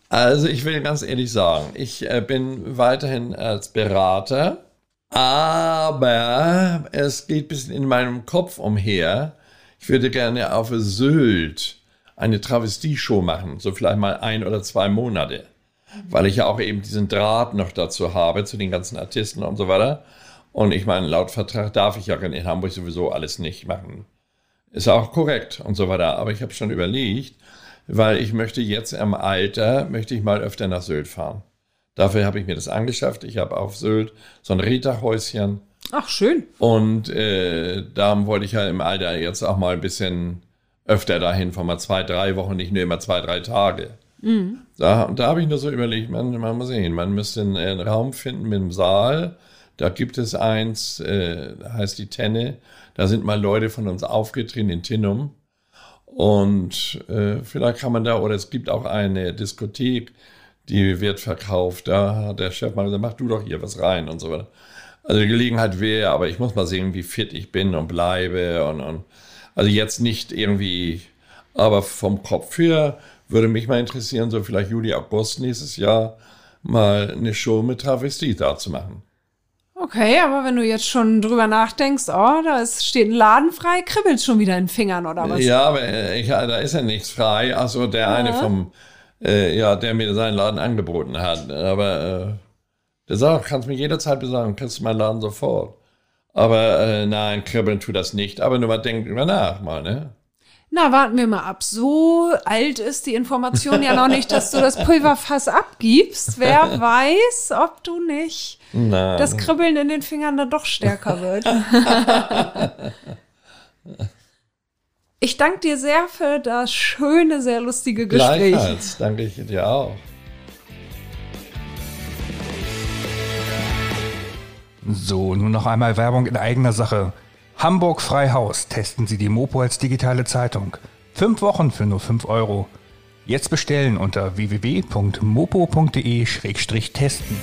Also ich will ganz ehrlich sagen, ich äh, bin weiterhin als Berater, aber es geht ein bisschen in meinem Kopf umher. Ich würde gerne auf Sylt eine Travestie-Show machen, so vielleicht mal ein oder zwei Monate, weil ich ja auch eben diesen Draht noch dazu habe, zu den ganzen Artisten und so weiter. Und ich meine, laut Vertrag darf ich ja in Hamburg sowieso alles nicht machen. Ist auch korrekt und so weiter. Aber ich habe schon überlegt, weil ich möchte jetzt im Alter, möchte ich mal öfter nach Sylt fahren. Dafür habe ich mir das angeschafft. Ich habe auf Sylt so ein Reddachhäuschen. Ach, schön. Und äh, da wollte ich ja im Alter jetzt auch mal ein bisschen öfter dahin, von mal zwei, drei Wochen, nicht nur immer zwei, drei Tage. Mhm. Da, und da habe ich nur so überlegt, man, man muss sehen, man müsste einen, einen Raum finden mit einem Saal. Da gibt es eins, äh, heißt die Tenne. Da sind mal Leute von uns aufgetreten in Tinnum. Und äh, vielleicht kann man da, oder es gibt auch eine Diskothek, die wird verkauft. Da hat der Chef mal gesagt, mach du doch hier was rein und so weiter. Also die Gelegenheit wäre, aber ich muss mal sehen, wie fit ich bin und bleibe und, und also jetzt nicht irgendwie, aber vom Kopf her würde mich mal interessieren, so vielleicht Juli, August nächstes Jahr mal eine Show mit Travestie da zu machen. Okay, aber wenn du jetzt schon drüber nachdenkst, oh, da ist, steht ein Laden frei, kribbelt schon wieder in den Fingern oder was? Ja, aber äh, ich, da ist ja nichts frei. Also der ja. eine vom, äh, ja, der mir seinen Laden angeboten hat. Aber äh, der sagt, kannst mich jederzeit besagen, kriegst du meinen Laden sofort. Aber äh, nein, kribbeln tut das nicht. Aber nur mal denken drüber nach mal, ne? Na, warten wir mal ab. So alt ist die Information ja noch nicht, dass du das Pulverfass abgibst. Wer weiß, ob du nicht Nein. das Kribbeln in den Fingern dann doch stärker wird. ich danke dir sehr für das schöne, sehr lustige Gespräch. Gleichfalls, danke ich dir auch. So, nun noch einmal Werbung in eigener Sache. Hamburg Freihaus testen Sie die Mopo als digitale Zeitung. Fünf Wochen für nur fünf Euro. Jetzt bestellen unter www.mopo.de-testen.